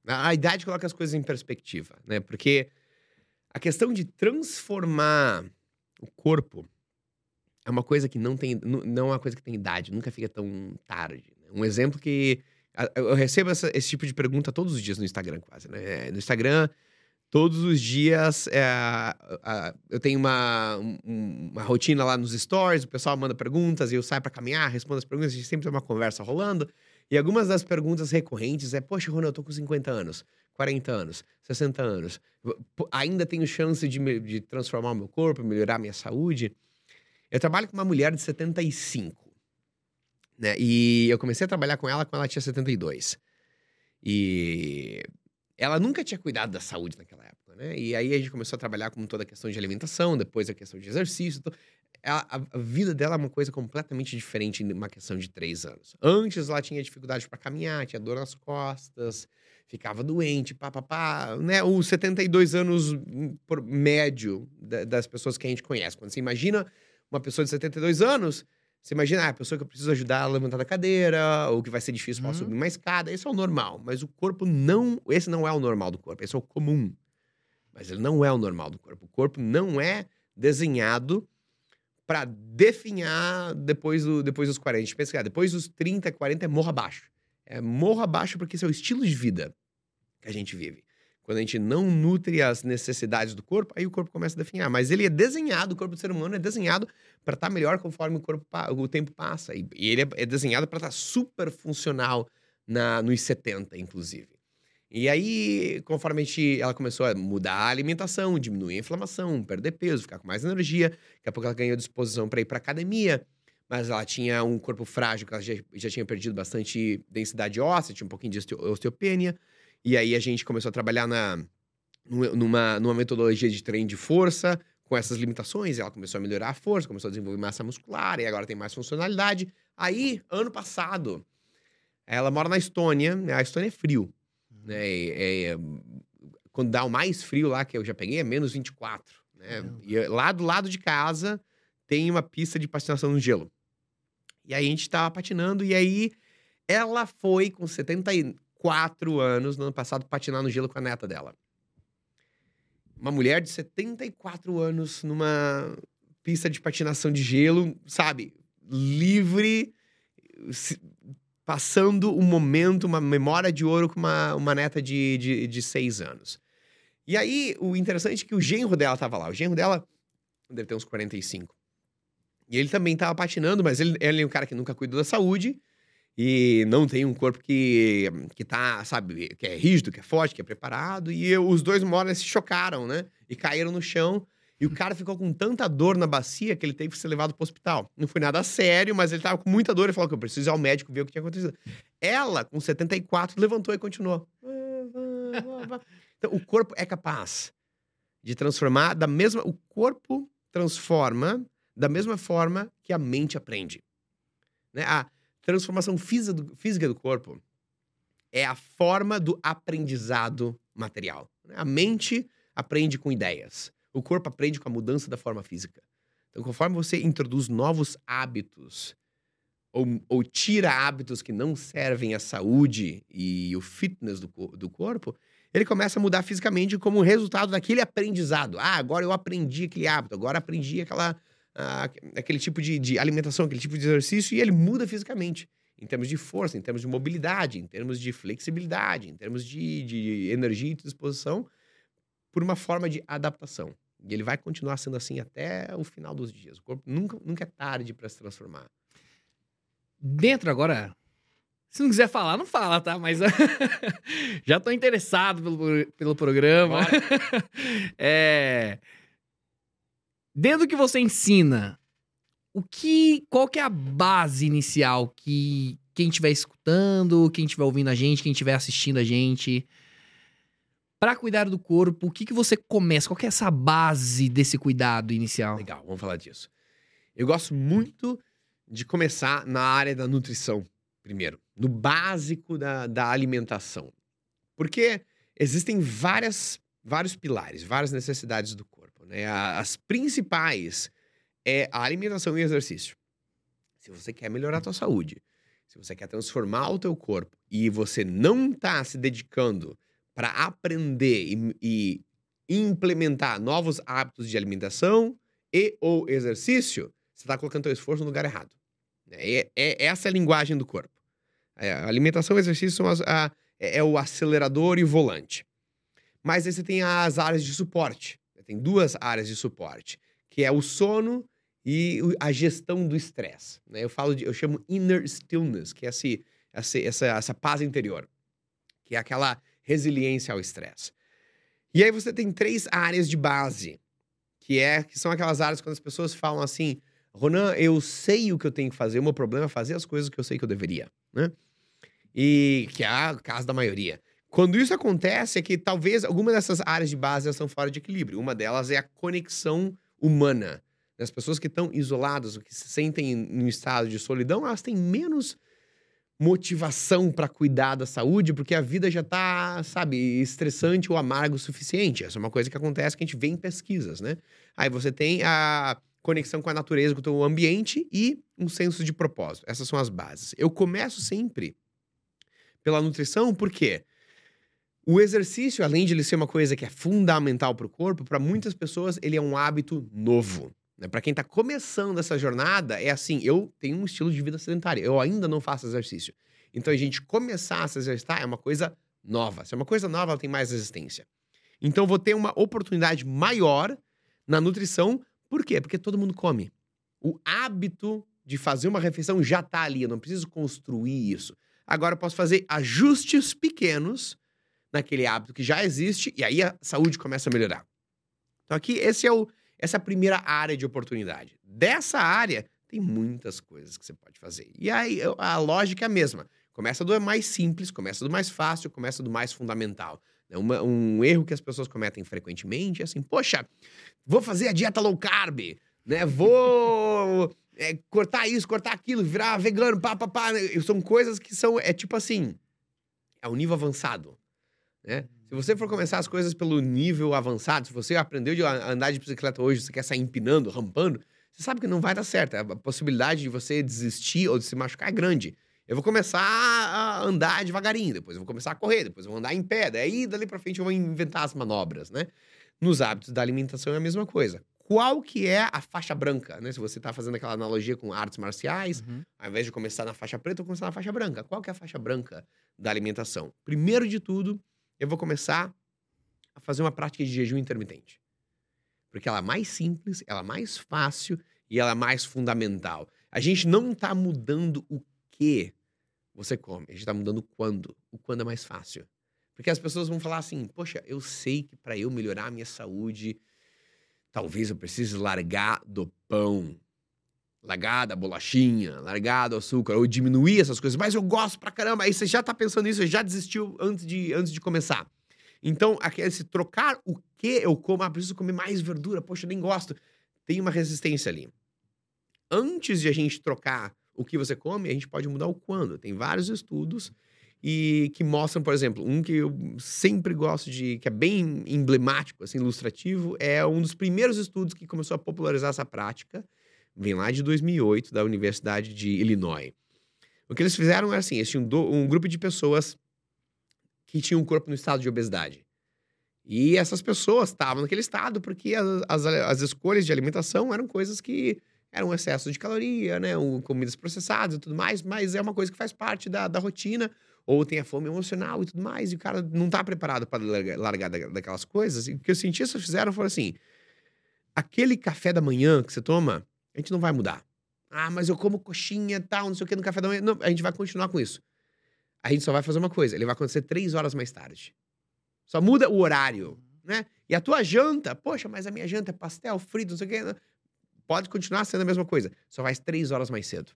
A idade coloca as coisas em perspectiva, né? Porque a questão de transformar o corpo é uma coisa que não tem, não é uma coisa que tem idade, nunca fica tão tarde. Um exemplo que eu recebo essa, esse tipo de pergunta todos os dias no Instagram, quase. Né? No Instagram, todos os dias é, eu tenho uma, uma rotina lá nos stories, o pessoal manda perguntas e eu saio para caminhar, respondo as perguntas, a gente sempre tem uma conversa rolando. E algumas das perguntas recorrentes é: Poxa, Ronaldo, eu tô com 50 anos. 40 anos, 60 anos, ainda tenho chance de, me, de transformar o meu corpo, melhorar a minha saúde. Eu trabalho com uma mulher de 75, né? E eu comecei a trabalhar com ela quando ela tinha 72. E ela nunca tinha cuidado da saúde naquela época, né? E aí a gente começou a trabalhar com toda a questão de alimentação, depois a questão de exercício. A, a, vida dela é uma coisa completamente diferente em uma questão de três anos. Antes ela tinha dificuldade para caminhar, tinha dor nas costas, ficava doente, pá, pá, pá, né? Os 72 anos hum, por médio das pessoas que a gente conhece. Quando você imagina uma pessoa de 72 anos, você imagina ah, a pessoa que eu preciso ajudar a levantar da cadeira, ou que vai ser difícil para uhum. subir uma escada. Esse é o normal. Mas o corpo não. Esse não é o normal do corpo, esse é o comum. Mas ele não é o normal do corpo. O corpo não é desenhado para definhar depois, do, depois dos 40. A gente pensa que ah, depois dos 30, 40 é morra abaixo é, morra abaixo porque esse é o estilo de vida que a gente vive. Quando a gente não nutre as necessidades do corpo, aí o corpo começa a definhar. Mas ele é desenhado, o corpo do ser humano é desenhado para estar tá melhor conforme o, corpo, o tempo passa. E, ele é, é desenhado para estar tá super funcional na, nos 70, inclusive. E aí, conforme a gente, ela começou a mudar a alimentação, diminuir a inflamação, perder peso, ficar com mais energia, daqui a pouco ela ganhou disposição para ir para academia mas ela tinha um corpo frágil, ela já, já tinha perdido bastante densidade óssea, tinha um pouquinho de osteopenia. E aí a gente começou a trabalhar na, numa, numa metodologia de treino de força, com essas limitações. Ela começou a melhorar a força, começou a desenvolver massa muscular, e agora tem mais funcionalidade. Aí, ano passado, ela mora na Estônia, né? a Estônia é frio. Né? E, é, quando dá o mais frio lá, que eu já peguei, é menos 24. Né? E lá do lado de casa tem uma pista de patinação no gelo. E aí a gente tava patinando, e aí ela foi com 74 anos no ano passado patinar no gelo com a neta dela. Uma mulher de 74 anos numa pista de patinação de gelo, sabe? Livre, passando um momento, uma memória de ouro com uma, uma neta de, de, de seis anos. E aí, o interessante é que o genro dela tava lá. O genro dela deve ter uns 45. E ele também tava patinando, mas ele, ele é um cara que nunca cuidou da saúde e não tem um corpo que, que tá, sabe, que é rígido, que é forte, que é preparado. E os dois moram se chocaram, né? E caíram no chão. E o cara ficou com tanta dor na bacia que ele teve que ser levado pro hospital. Não foi nada sério, mas ele tava com muita dor e falou que eu preciso ir ao médico ver o que tinha acontecido. Ela, com 74, levantou e continuou. Então, o corpo é capaz de transformar da mesma. O corpo transforma da mesma forma que a mente aprende. Né? A transformação física do, física do corpo é a forma do aprendizado material. Né? A mente aprende com ideias. O corpo aprende com a mudança da forma física. Então, conforme você introduz novos hábitos ou, ou tira hábitos que não servem à saúde e o fitness do, do corpo, ele começa a mudar fisicamente como resultado daquele aprendizado. Ah, agora eu aprendi aquele hábito, agora aprendi aquela, aquele tipo de, de alimentação, aquele tipo de exercício, e ele muda fisicamente em termos de força, em termos de mobilidade, em termos de flexibilidade, em termos de, de energia e disposição, por uma forma de adaptação. E ele vai continuar sendo assim até o final dos dias. O corpo nunca, nunca é tarde para se transformar. Dentro agora, se não quiser falar, não fala, tá? Mas já tô interessado pelo, pelo programa. é... Dentro do que você ensina, o que, qual que é a base inicial que quem estiver escutando, quem estiver ouvindo a gente, quem estiver assistindo a gente, para cuidar do corpo, o que, que você começa? Qual que é essa base desse cuidado inicial? Legal, vamos falar disso. Eu gosto muito de começar na área da nutrição, primeiro, no básico da, da alimentação. Porque existem várias, vários pilares, várias necessidades do corpo. Né? As principais é a alimentação e exercício. Se você quer melhorar a tua saúde, se você quer transformar o teu corpo e você não está se dedicando para aprender e, e implementar novos hábitos de alimentação e ou exercício, você está colocando seu esforço no lugar errado. É, é, essa é a linguagem do corpo. É, alimentação e exercício são as, a, é, é, o acelerador e o volante. Mas aí você tem as áreas de suporte. Tem duas áreas de suporte, que é o sono e a gestão do estresse. Né? Eu falo de, eu chamo inner stillness, que é esse, essa, essa, essa paz interior, que é aquela resiliência ao estresse. E aí você tem três áreas de base, que é que são aquelas áreas quando as pessoas falam assim, Ronan, eu sei o que eu tenho que fazer, o meu problema é fazer as coisas que eu sei que eu deveria, né? E que é o caso da maioria. Quando isso acontece, é que talvez alguma dessas áreas de base estão fora de equilíbrio. Uma delas é a conexão humana. As pessoas que estão isoladas, que se sentem em um estado de solidão, elas têm menos motivação para cuidar da saúde, porque a vida já tá, sabe, estressante ou amargo o suficiente. Essa é uma coisa que acontece que a gente vê em pesquisas, né? Aí você tem a conexão com a natureza, com o ambiente e um senso de propósito. Essas são as bases. Eu começo sempre pela nutrição, porque o exercício, além de ele ser uma coisa que é fundamental para o corpo, para muitas pessoas ele é um hábito novo. Né? Para quem está começando essa jornada, é assim: eu tenho um estilo de vida sedentário, eu ainda não faço exercício. Então a gente começar a se exercitar é uma coisa nova. Se é uma coisa nova, ela tem mais resistência. Então vou ter uma oportunidade maior na nutrição. Por quê? Porque todo mundo come. O hábito de fazer uma refeição já está ali, eu não preciso construir isso. Agora eu posso fazer ajustes pequenos naquele hábito que já existe e aí a saúde começa a melhorar. Então aqui esse é o essa é a primeira área de oportunidade. Dessa área, tem muitas coisas que você pode fazer. E aí a lógica é a mesma. Começa do mais simples, começa do mais fácil, começa do mais fundamental. É uma, um erro que as pessoas cometem frequentemente é assim: poxa, vou fazer a dieta low carb, né? Vou é, cortar isso, cortar aquilo, virar vegano, pá, pá, pá. São coisas que são, é tipo assim, é um nível avançado, né? Se você for começar as coisas pelo nível avançado, se você aprendeu a andar de bicicleta hoje, você quer sair empinando, rampando, você sabe que não vai dar certo. A possibilidade de você desistir ou de se machucar é grande. Eu vou começar a andar devagarinho, depois eu vou começar a correr, depois eu vou andar em pé, daí dali para frente eu vou inventar as manobras, né? Nos hábitos da alimentação é a mesma coisa. qual que é a faixa branca, né? Se você tá fazendo aquela analogia com artes marciais, Uhum. ao invés de começar na faixa preta, eu vou começar na faixa branca. Qual que é a faixa branca da alimentação? Primeiro de tudo, eu vou começar a fazer uma prática de jejum intermitente. Porque ela é mais simples, ela é mais fácil e ela é mais fundamental. A gente não tá mudando o que você come, a gente tá mudando quando. O quando é mais fácil. Porque as pessoas vão falar assim: "Poxa, eu sei que para eu melhorar a minha saúde, talvez eu precise largar do pão, largar da bolachinha, largar do açúcar, ou diminuir essas coisas, mas eu gosto pra caramba. Aí você já tá pensando nisso, já desistiu antes de, antes de começar. Então, aquele- esse trocar o que eu como, ah, preciso comer mais verdura, poxa, eu nem gosto. Tem uma resistência ali. Antes de a gente trocar o que você come, a gente pode mudar o quando. Tem vários estudos e que mostram, por exemplo, um que eu sempre gosto de, que é bem emblemático, assim, ilustrativo, é um dos primeiros estudos que começou a popularizar essa prática, vem lá de 2008, da Universidade de Illinois. O que eles fizeram era assim, eles tinham um grupo de pessoas que tinham um corpo no estado de obesidade. E essas pessoas estavam naquele estado porque as, as, as escolhas de alimentação eram coisas que eram excesso de caloria, né? um- comidas processadas e tudo mais, mas é uma coisa que faz parte da, da rotina, ou tem a fome emocional e tudo mais, e o cara não tá preparado para largar, largar da- daquelas coisas. E o que os cientistas fizeram foi assim: aquele café da manhã que você toma, a gente não vai mudar. Ah, mas eu como coxinha e tal, não sei o que no café da manhã. Não, a gente vai continuar com isso. A gente só vai fazer uma coisa: ele vai acontecer três horas mais tarde. Só muda o horário, né? E a tua janta, poxa, mas a minha janta é pastel, frito, não sei o quê. Pode continuar sendo a mesma coisa, só vai três horas mais cedo.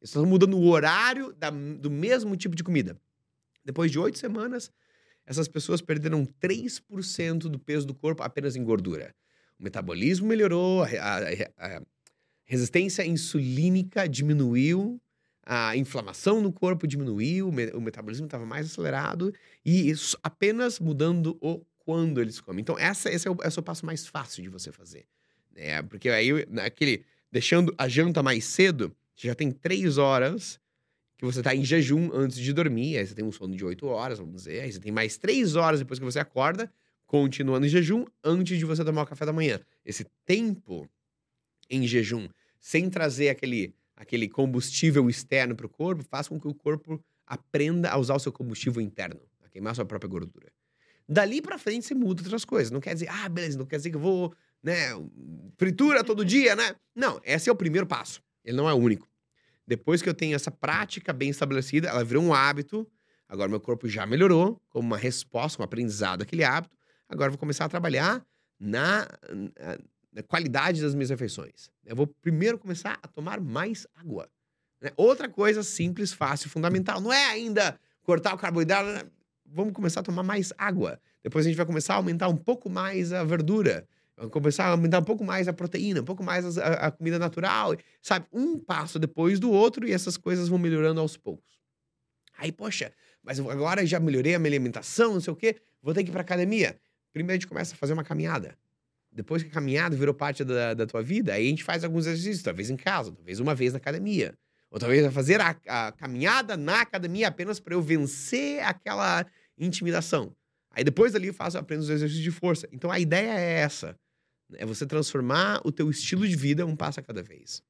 Eles estão mudando o horário da- do mesmo tipo de comida. Depois de oito semanas, essas pessoas perderam 3% do peso do corpo apenas em gordura. O metabolismo melhorou, a- a- a resistência insulínica diminuiu, a inflamação no corpo diminuiu, o, me- o metabolismo estava mais acelerado e isso apenas mudando o quando eles comem. Então, essa, esse, é o, esse é o passo mais fácil de você fazer. Né? Porque aí, naquele, deixando a janta mais cedo, você já tem três horas que você está em jejum antes de dormir, aí você tem um sono de oito horas, vamos dizer, aí você tem mais três horas depois que você acorda, continuando em jejum antes de você tomar o café da manhã. Esse tempo em jejum, sem trazer aquele, aquele combustível externo para o corpo, faz com que o corpo aprenda a usar o seu combustível interno, a queimar a sua própria gordura. Dali para frente você muda outras coisas. Não quer dizer, ah, beleza, não quer dizer que eu vou, né, fritura todo dia, né? Não, esse é o primeiro passo. Ele não é o único. Depois que eu tenho essa prática bem estabelecida, ela virou um hábito. Agora meu corpo já melhorou, como uma resposta, um aprendizado daquele hábito. Agora eu vou começar a trabalhar na, na- na qualidade das minhas refeições. Eu vou primeiro começar a tomar mais água. né? Outra coisa simples, fácil, fundamental. Não é ainda cortar o carboidrato. né? Vamos começar a tomar mais água. Depois a gente vai começar a aumentar um pouco mais a verdura. Vamos começar a aumentar um pouco mais a proteína, um pouco mais a, a comida natural. Sabe? Um passo depois do outro e essas coisas vão melhorando aos poucos. Aí, poxa, mas agora já melhorei a minha alimentação, não sei o quê, vou ter que ir pra academia. Primeiro a gente começa a fazer uma caminhada. Depois que a caminhada virou parte da, da tua vida, aí a gente faz alguns exercícios, talvez em casa, talvez uma vez na academia. Ou talvez vai fazer a, a caminhada na academia apenas para eu vencer aquela intimidação. Aí depois dali eu faço, aprendo os exercícios de força. Então a ideia é essa. É você transformar o teu estilo de vida um passo a cada vez.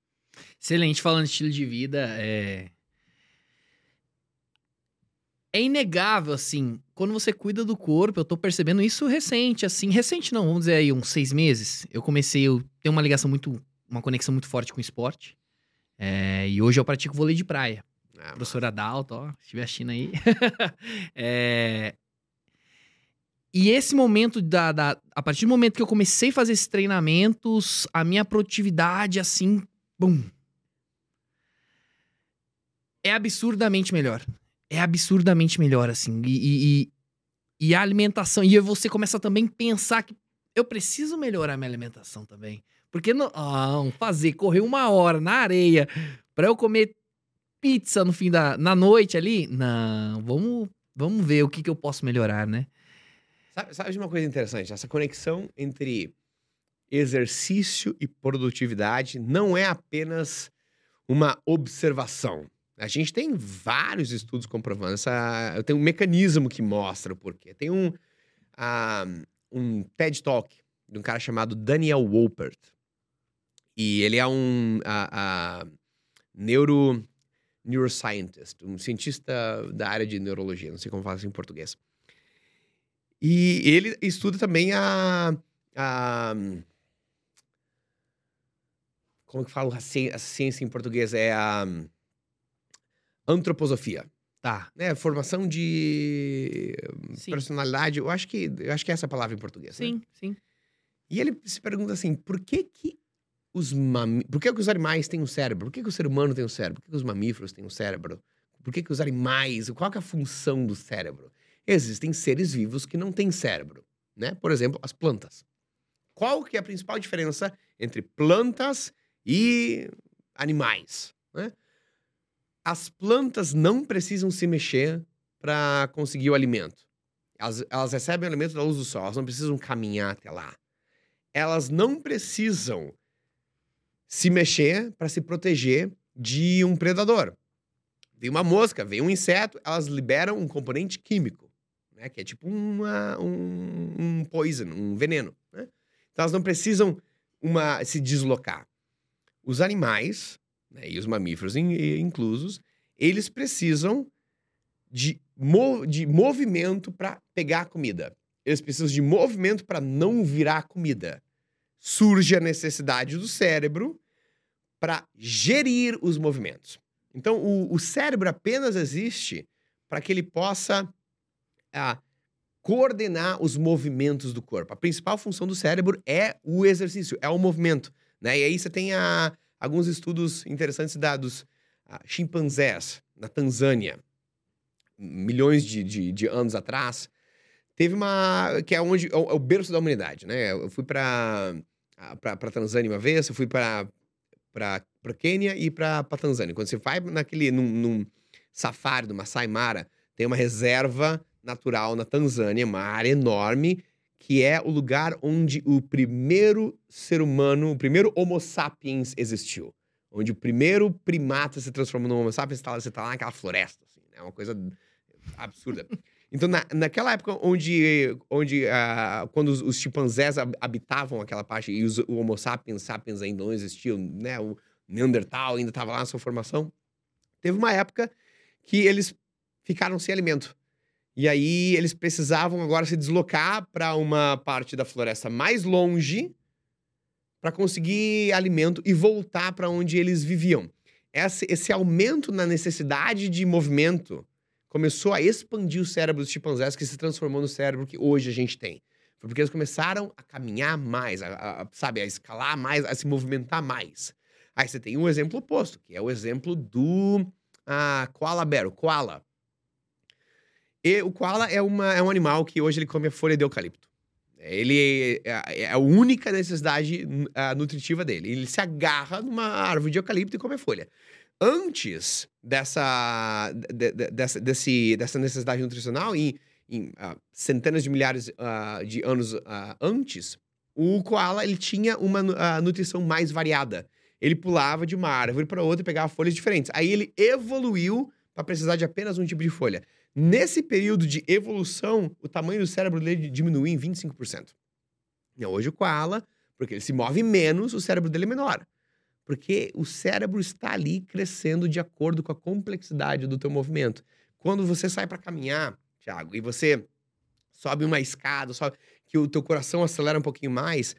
Excelente, falando de estilo de vida, é... É inegável, assim, quando você cuida do corpo, eu tô percebendo isso recente, assim, recente não, vamos dizer aí, uns seis meses, eu comecei, eu tenho uma ligação muito, uma conexão muito forte com o esporte, é, e hoje eu pratico vôlei de praia. Ah, Professora Adalto, ó, se estiver assistindo aí. É, E esse momento, da, da- a partir do momento que eu comecei a fazer esses treinamentos, a minha produtividade, assim, bum. É absurdamente melhor. É absurdamente melhor, assim. E, e, e- a alimentação. E você começa também a pensar que eu preciso melhorar minha alimentação também. Porque não, fazer correr uma hora na areia pra eu comer pizza no fim da na noite ali? Não, vamos, vamos ver o que, que eu posso melhorar, né? Sabe, sabe de uma coisa interessante? Essa conexão entre exercício e produtividade não é apenas uma observação. A gente tem vários estudos comprovando essa. Tem um mecanismo que mostra o porquê. Tem um, ah, um TED Talk de um cara chamado Daniel Wolpert. E ele é um a, a neuro, neuroscientist, um cientista da área de neurologia, não sei como fala isso em português. E ele estuda também a, a como que fala a ciência, a ciência em português? É a antroposofia. Tá. Né? Formação de Sim. personalidade. Eu acho que eu acho que é essa a palavra em português. né? Sim, sim. E ele se pergunta assim: por que que os mami... por que, que os animais têm um cérebro? Por que, que o ser humano tem um cérebro? Por que, que os mamíferos têm um cérebro? Por que, que os animais? Qual que é a função do cérebro? Existem seres vivos que não têm cérebro, né? Por exemplo, as plantas. Qual que é a principal diferença entre plantas e animais? As plantas não precisam se mexer para conseguir o alimento. Elas, elas recebem o alimento da luz do sol, elas não precisam caminhar até lá. Elas não precisam se mexer para se proteger de um predador. Vem uma mosca, vem um inseto, elas liberam um componente químico, né? Que é tipo uma, um, um poison, um veneno. Né? Então elas não precisam uma, se deslocar. Os animais, né, e os mamíferos in- inclusos, eles precisam de, mo- de movimento para pegar a comida. Eles precisam de movimento para não virar comida. Surge a necessidade do cérebro para gerir os movimentos. Então, o, o cérebro apenas existe para que ele possa ah, coordenar os movimentos do corpo. A principal função do cérebro é o exercício, é o movimento. Né? E aí você tem a- alguns estudos interessantes dados a chimpanzés na Tanzânia, milhões de, de, de anos atrás. Teve uma. que é onde. É o, é berço da humanidade, né? Eu fui para para Tanzânia uma vez, eu fui para para Quênia e para Tanzânia. Quando você vai naquele num, num safari do Masai Mara, tem uma reserva natural na Tanzânia, uma área enorme, que é o lugar onde o primeiro ser humano, o primeiro Homo sapiens existiu. Onde o primeiro primata se transformou no Homo sapiens, você tá, lá- você tá lá naquela floresta. Assim, é uma coisa absurda. Então, na, naquela época onde, onde ah, quando os, os chimpanzés hab- habitavam aquela parte e os, o Homo sapiens, sapiens ainda não existiam, né? O Neandertal ainda estava lá na sua formação. Teve uma época que eles ficaram sem alimento. E aí eles precisavam agora se deslocar para uma parte da floresta mais longe para conseguir alimento e voltar para onde eles viviam. Esse, esse aumento na necessidade de movimento começou a expandir o cérebro dos chimpanzés que se transformou no cérebro que hoje a gente tem. Foi porque eles começaram a caminhar mais, a, a- a- sabe, a escalar mais, a se movimentar mais. Aí você tem um exemplo oposto, que é o exemplo do ah, koala bear, o koala. E o koala é, uma, é um animal que hoje ele come a folha de eucalipto. Ele é, é a única necessidade ah, nutritiva dele. Ele se agarra numa árvore de eucalipto e come a folha. Antes dessa, de- de- dessa, desse, dessa necessidade nutricional, em, em, ah, centenas de milhares ah, de anos ah, antes, o koala ele tinha uma nu- nutrição mais variada. Ele pulava de uma árvore para outra e pegava folhas diferentes. Aí ele evoluiu para precisar de apenas um tipo de folha. Nesse período de evolução, o tamanho do cérebro dele diminuiu em 25%. E hoje o koala, porque ele se move menos, o cérebro dele é menor. Porque o cérebro está ali crescendo de acordo com a complexidade do teu movimento. Quando você sai para caminhar, Thiago, e você sobe uma escada, sobe, que o teu coração acelera um pouquinho mais,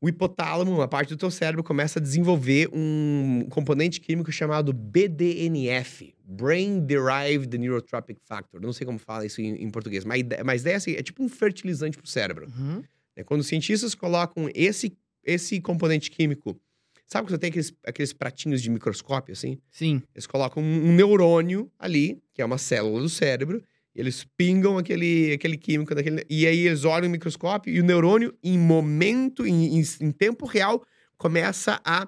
o hipotálamo, uma parte do teu cérebro, começa a desenvolver um componente químico chamado BDNF, Brain Derived Neurotropic Factor. Não sei como fala isso em, em português, mas, mas é assim, é tipo um fertilizante pro cérebro. Uhum. né? Quando os cientistas colocam esse, esse componente químico, sabe que você tem aqueles, aqueles pratinhos de microscópio, assim? Sim. Eles colocam um, um neurônio ali, que é uma célula do cérebro, eles pingam aquele, aquele químico daquele. E aí eles olham o microscópio e o neurônio, em momento, em, em, em tempo real, começa a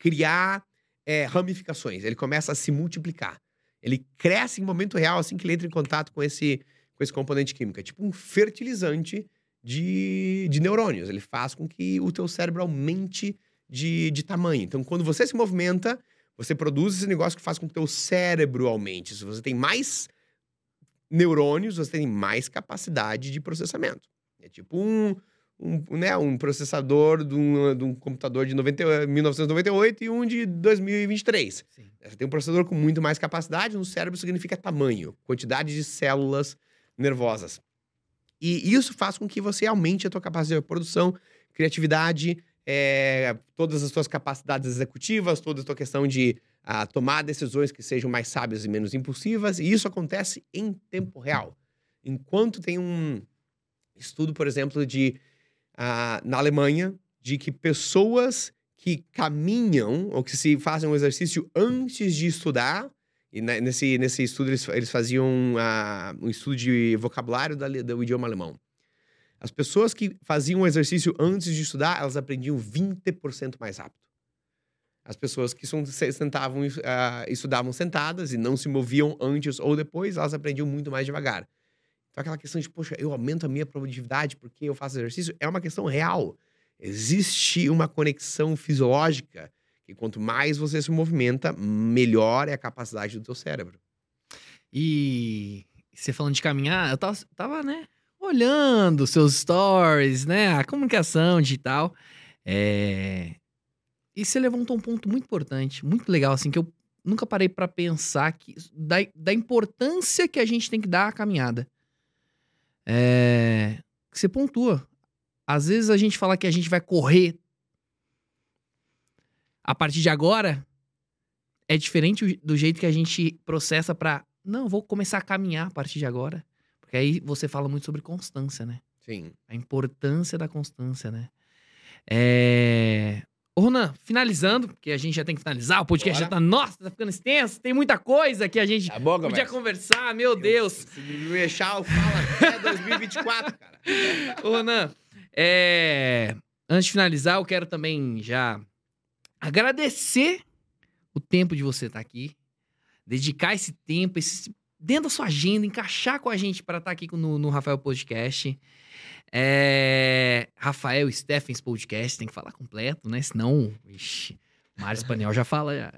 criar é, ramificações. Ele começa a se multiplicar. Ele cresce em momento real, assim que ele entra em contato com esse, com esse componente químico. É tipo um fertilizante de, de neurônios. Ele faz com que o teu cérebro aumente de, de tamanho. Então, quando você se movimenta, você produz esse negócio que faz com que o teu cérebro aumente. Se você tem mais neurônios, você tem mais capacidade de processamento. É tipo um, um, né, um processador de um, de um computador de 90, 1998 e um de 2023. Sim. Você tem um processador com muito mais capacidade, no cérebro significa tamanho, quantidade de células nervosas. E isso faz com que você aumente a tua capacidade de produção, criatividade, é, todas as suas capacidades executivas, toda a tua questão de a, tomar decisões que sejam mais sábias e menos impulsivas. E isso acontece em tempo real. Enquanto tem um estudo, por exemplo, de uh, na Alemanha, de que pessoas que caminham ou que se fazem um exercício antes de estudar, e nesse, nesse estudo eles, eles faziam uh, um estudo de vocabulário da, do idioma alemão. As pessoas que faziam o exercício antes de estudar, elas aprendiam 20% mais rápido. As pessoas que sentavam, uh, estudavam sentadas e não se moviam antes ou depois, elas aprendiam muito mais devagar. Então, aquela questão de, poxa, eu aumento a minha produtividade porque eu faço exercício, é uma questão real. Existe uma conexão fisiológica que quanto mais você se movimenta, melhor é a capacidade do teu cérebro. E você falando de caminhar, eu tava, tava né, olhando seus stories, né, a comunicação digital. É... E você levantou um ponto muito importante, muito legal, assim, que eu nunca parei para pensar que, da, da importância que a gente tem que dar à caminhada é, que você pontua. Às vezes a gente fala que a gente vai correr a partir de agora é diferente do jeito que a gente processa para não, vou começar a caminhar a partir de agora. Porque aí você fala muito sobre constância, né? Sim. A importância da constância, né? É... Ô, Ronan, finalizando, porque a gente já tem que finalizar, o podcast Bora. já tá, nossa, tá ficando extenso, tem muita coisa que a gente tá bom, podia conversar, meu eu, Deus. Se me deixar, eu falo até 2024, cara. Ô, Ronan, é... antes de finalizar, eu quero também já agradecer o tempo de você estar tá aqui, dedicar esse tempo, esse... dentro da sua agenda, encaixar com a gente para estar tá aqui no, no Rafael Podcast. É... Rafael Stephens Podcast, tem que falar completo, né? Senão, ixi, Mário Espanhol já fala. Já.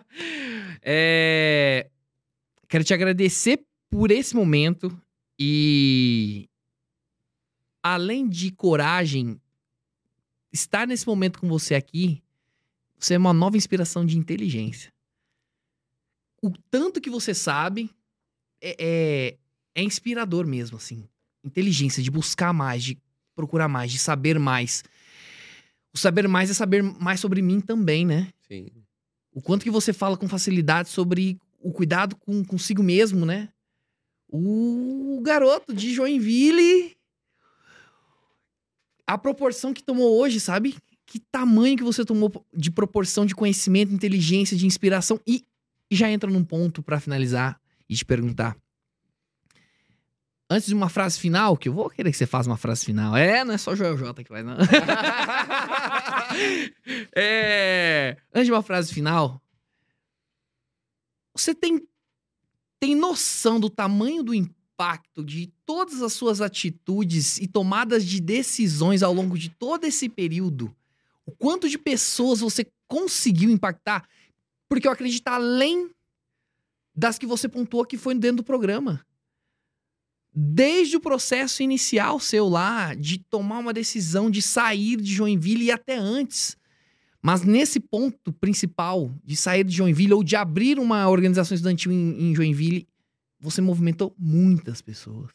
é... Quero te agradecer por esse momento e além de coragem, estar nesse momento com você aqui, você é uma nova inspiração de inteligência. O tanto que você sabe é, é, é inspirador mesmo, assim inteligência, de buscar mais, de procurar mais, de saber mais. O saber mais é saber mais sobre mim também, né? Sim. O quanto que você fala com facilidade sobre o cuidado com consigo mesmo, né? O garoto de Joinville. A proporção que tomou hoje, sabe? Que tamanho que você tomou de proporção de conhecimento, inteligência, de inspiração. E já entra num ponto para finalizar e te perguntar antes de uma frase final, que eu vou querer que você faça uma frase final. É, não é só Joel J que vai, não. é, antes de uma frase final, você tem, tem noção do tamanho do impacto de todas as suas atitudes e tomadas de decisões ao longo de todo esse período? O quanto de pessoas você conseguiu impactar? Porque eu acredito além das que você pontuou que foi dentro do programa desde o processo inicial seu lá, de tomar uma decisão de sair de Joinville e até antes. Mas nesse ponto principal de sair de Joinville ou de abrir uma organização estudantil em, em Joinville, você movimentou muitas pessoas.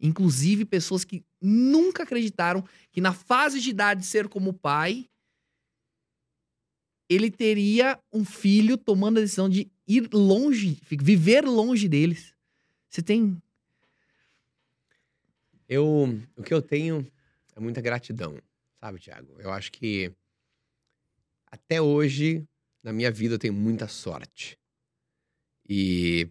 Inclusive pessoas que nunca acreditaram que na fase de idade de ser como pai, ele teria um filho tomando a decisão de ir longe, viver longe deles. Você tem eu, o que eu tenho é muita gratidão, sabe, Tiago? Eu acho que até hoje, na minha vida, eu tenho muita sorte. E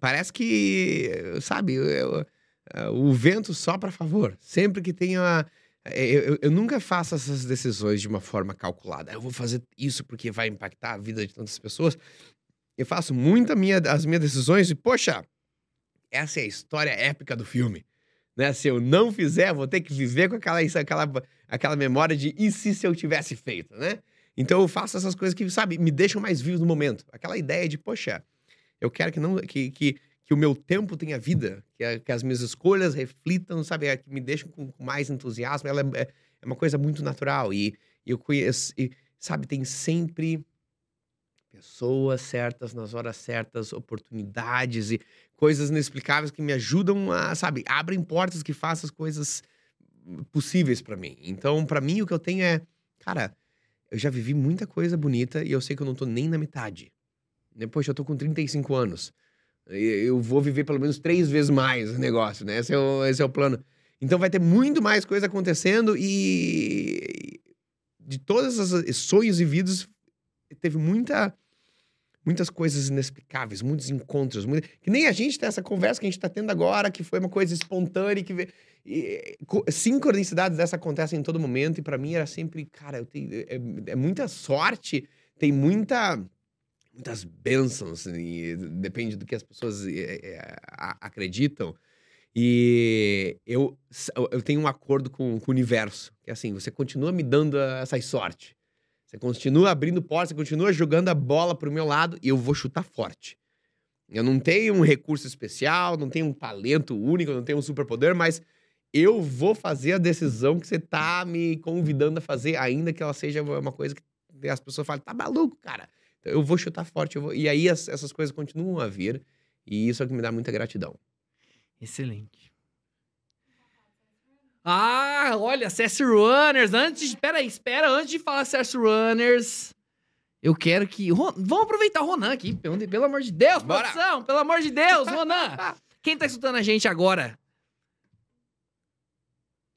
parece que, sabe, eu, eu, é, o vento sopra a favor. Sempre que tem uma. Eu, eu, nunca faço essas decisões de uma forma calculada. Eu vou fazer isso porque vai impactar a vida de tantas pessoas. Eu faço muito minha, as minhas decisões e, poxa, essa é a história épica do filme. Né? Se eu não fizer, vou ter que viver com aquela, aquela, aquela memória de e se, se eu tivesse feito, né? Então eu faço essas coisas que, sabe, me deixam mais vivo no momento. Aquela ideia de, poxa, eu quero que não que, que, que o meu tempo tenha vida, que, a- que as minhas escolhas reflitam, sabe, é, que me deixam com, mais entusiasmo, ela é, é uma coisa muito natural. E, e eu conheço, e, sabe, tem sempre pessoas certas nas horas certas, oportunidades e coisas inexplicáveis que me ajudam a, sabe, abrem portas que façam as coisas possíveis pra mim. Então, pra mim, o que eu tenho é, cara, eu já vivi muita coisa bonita e eu sei que eu não tô nem na metade. Né, Poxa, eu tô com 35 anos. Eu vou viver pelo menos três vezes mais o negócio, né? Esse é o, esse é o plano. Então vai ter muito mais coisa acontecendo e de todos os sonhos e vidas teve muita muitas coisas inexplicáveis, muitos encontros, muito- que nem a gente tem essa conversa que a gente tá tendo agora, que foi uma coisa espontânea, que e, sincronicidades dessa acontecem em todo momento e pra mim era sempre, cara, eu tenho, é, é muita sorte, tem muita muitas bênçãos, e depende do que as pessoas é, é, acreditam. E eu, eu tenho um acordo com, com o universo, que é assim, você continua me dando essas sorte. Você continua abrindo portas, você continua jogando a bola pro meu lado e eu vou chutar forte. Eu não tenho um recurso especial, não tenho um talento único, não tenho um superpoder, mas eu vou fazer a decisão que você tá me convidando a fazer, ainda que ela seja uma coisa que as pessoas falam, tá maluco, cara. Então, eu vou chutar forte. vou- E aí as- essas coisas continuam a vir. E isso é o que me dá muita gratidão. Excelente. Ah, olha, CS Runners. Antes, de- pera aí, espera, antes de falar CS Runners, eu quero que Ron- vamos aproveitar o Ronan aqui, pelo, amor de Deus, Bora. produção, pelo amor de Deus, Ronan. Quem tá escutando a gente agora?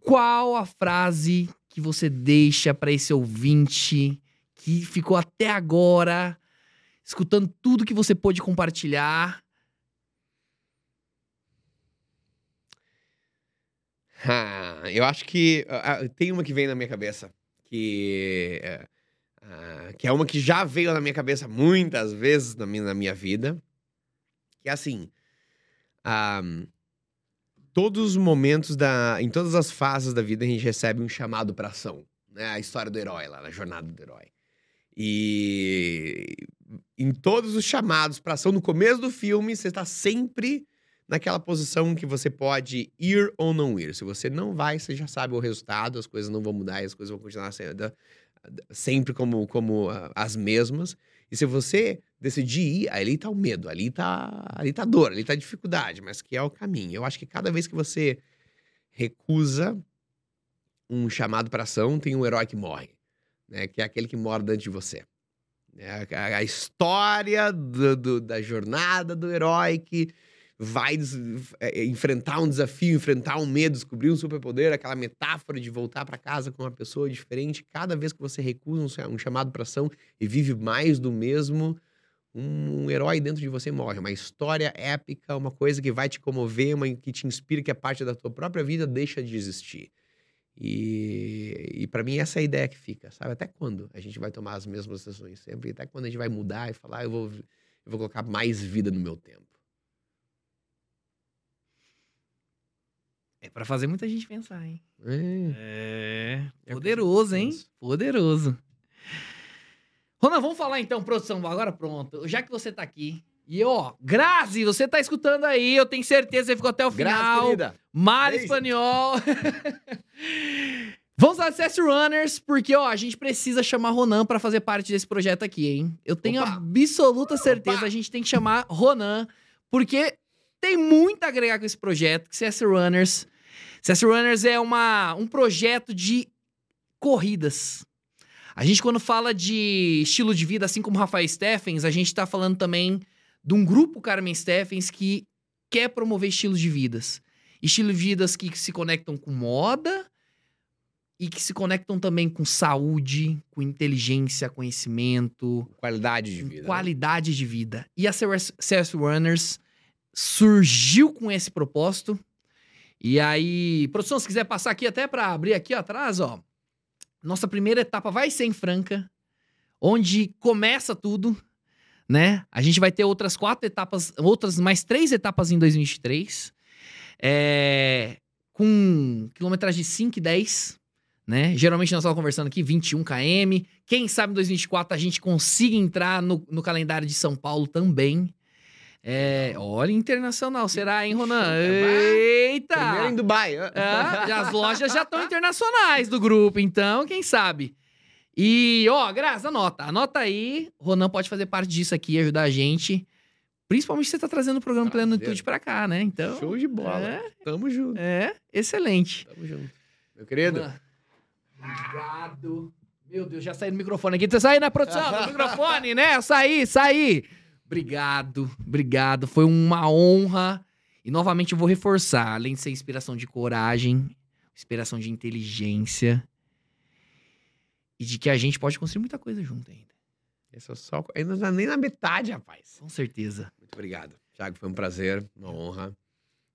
Qual a frase que você deixa pra esse ouvinte que ficou até agora escutando tudo que você pôde compartilhar? Ah, eu acho que ah, ah, tem uma que vem na minha cabeça. Que, é, ah, que é uma que já veio na minha cabeça muitas vezes na minha, na minha vida. Que é assim. todos os momentos da. Em todas as fases da vida, a gente recebe um chamado pra ação. Né? A história do herói lá, a jornada do herói. E em todos os chamados pra ação, no começo do filme, você está sempre naquela posição que você pode ir ou não ir. Se você não vai, você já sabe o resultado, as coisas não vão mudar, as coisas vão continuar sendo sempre como, como ah, as mesmas. E se você decidir ir, ali tá o medo, ali tá, ali tá a dor, ali tá a dificuldade, mas que é o caminho. Eu acho que cada vez que você recusa um chamado para ação, tem um herói que morre, né? Que é aquele que mora dentro de você. É a, a história do- do- da jornada do herói que vai é, é, enfrentar um desafio, enfrentar um medo, descobrir um superpoder, aquela metáfora de voltar para casa com uma pessoa diferente. Cada vez que você recusa um um chamado para ação e vive mais do mesmo, um herói dentro de você morre. Uma história épica, uma coisa que vai te comover, uma que te inspira, que é parte da tua própria vida, deixa de existir. E, e para mim essa é a ideia que fica, sabe? Até quando a gente vai tomar as mesmas decisões sempre? Até quando a gente vai mudar e falar, eu vou, eu vou colocar mais vida no meu tempo? É pra fazer muita gente pensar, hein? É. É. É Poderoso, hein? Poderoso. Ronan, vamos falar então, produção. Agora pronto. Já que você tá aqui. E ó, Grazi, você tá escutando aí, eu tenho certeza que você ficou até o final. querida. Mar Beijo. Espanhol. Vamos lá, CS Runners, porque ó, a gente precisa chamar Ronan pra fazer parte desse projeto aqui, hein? Eu tenho Opa. absoluta certeza, Opa. a gente tem que chamar Ronan, porque tem muito a agregar com esse projeto, que CS Runners. CS Runners é uma, um projeto de corridas. A gente, quando fala de estilo de vida, assim como Rafael Steffens, a gente tá falando também de um grupo Carmen Steffens que quer promover estilos de vidas. Estilos de vidas que se conectam com moda e que se conectam também com saúde, com inteligência, conhecimento, Qualidade de vida. né? qualidade de vida. E a CS Runners surgiu com esse propósito. E aí, produção, se quiser passar aqui até para abrir aqui atrás, ó. Nossa primeira etapa vai ser em Franca, onde começa tudo, né? A gente vai ter outras quatro etapas, outras mais três etapas em 2023, é, com quilometragem de 5 e 10, né? Geralmente nós estamos conversando aqui 21 km. Quem sabe em 2024 a gente consiga entrar no, no calendário de São Paulo também. É, olha, internacional. Será, hein, Ronan? Primeiro Eita! em Dubai. Ah, as lojas já estão internacionais do grupo, então, quem sabe? E, ó, Graça, anota. Anota aí. Ronan pode fazer parte disso aqui e ajudar a gente. Principalmente você tá trazendo o programa Prazer. Plenitude pra cá, né? Então. Show de bola. É, Tamo junto. é excelente. Tamo junto. Meu querido. Ronan, Obrigado. Meu Deus, já saí do microfone aqui. Você saiu na produção do microfone, né? Saí, saí. Obrigado, obrigado. Foi uma honra. E novamente eu vou reforçar, além de ser inspiração de coragem, inspiração de inteligência e de que a gente pode construir muita coisa junto ainda. Esse é só... Ainda não tá nem na metade, rapaz. Com certeza. Muito obrigado. Thiago, foi um prazer, uma honra.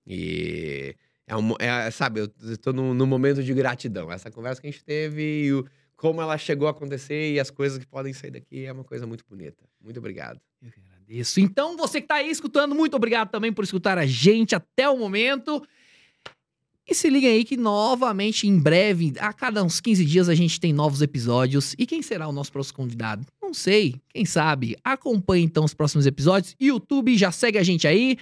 E é um, é, sabe, eu estou num, num momento de gratidão. Essa conversa que a gente teve e o, como ela chegou a acontecer e as coisas que podem sair daqui é uma coisa muito bonita. Muito obrigado. Eu que agradeço. Então, você que tá aí escutando, muito obrigado também por escutar a gente até o momento. E se liguem aí que novamente, em breve, a cada uns 15 dias, a gente tem novos episódios. E quem será o nosso próximo convidado? Não sei, quem sabe? Acompanhe então os próximos episódios. YouTube, já segue a gente aí.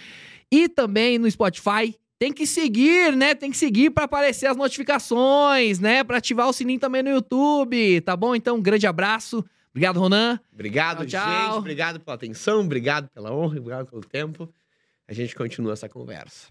E também no Spotify. Tem que seguir, né? Tem que seguir para aparecer as notificações, né? Para ativar o sininho também no YouTube, tá bom? Então, um grande abraço. Obrigado, Ronan. Obrigado, Tchau, tchau. gente. Obrigado pela atenção, obrigado pela honra, obrigado pelo tempo. A gente continua essa conversa.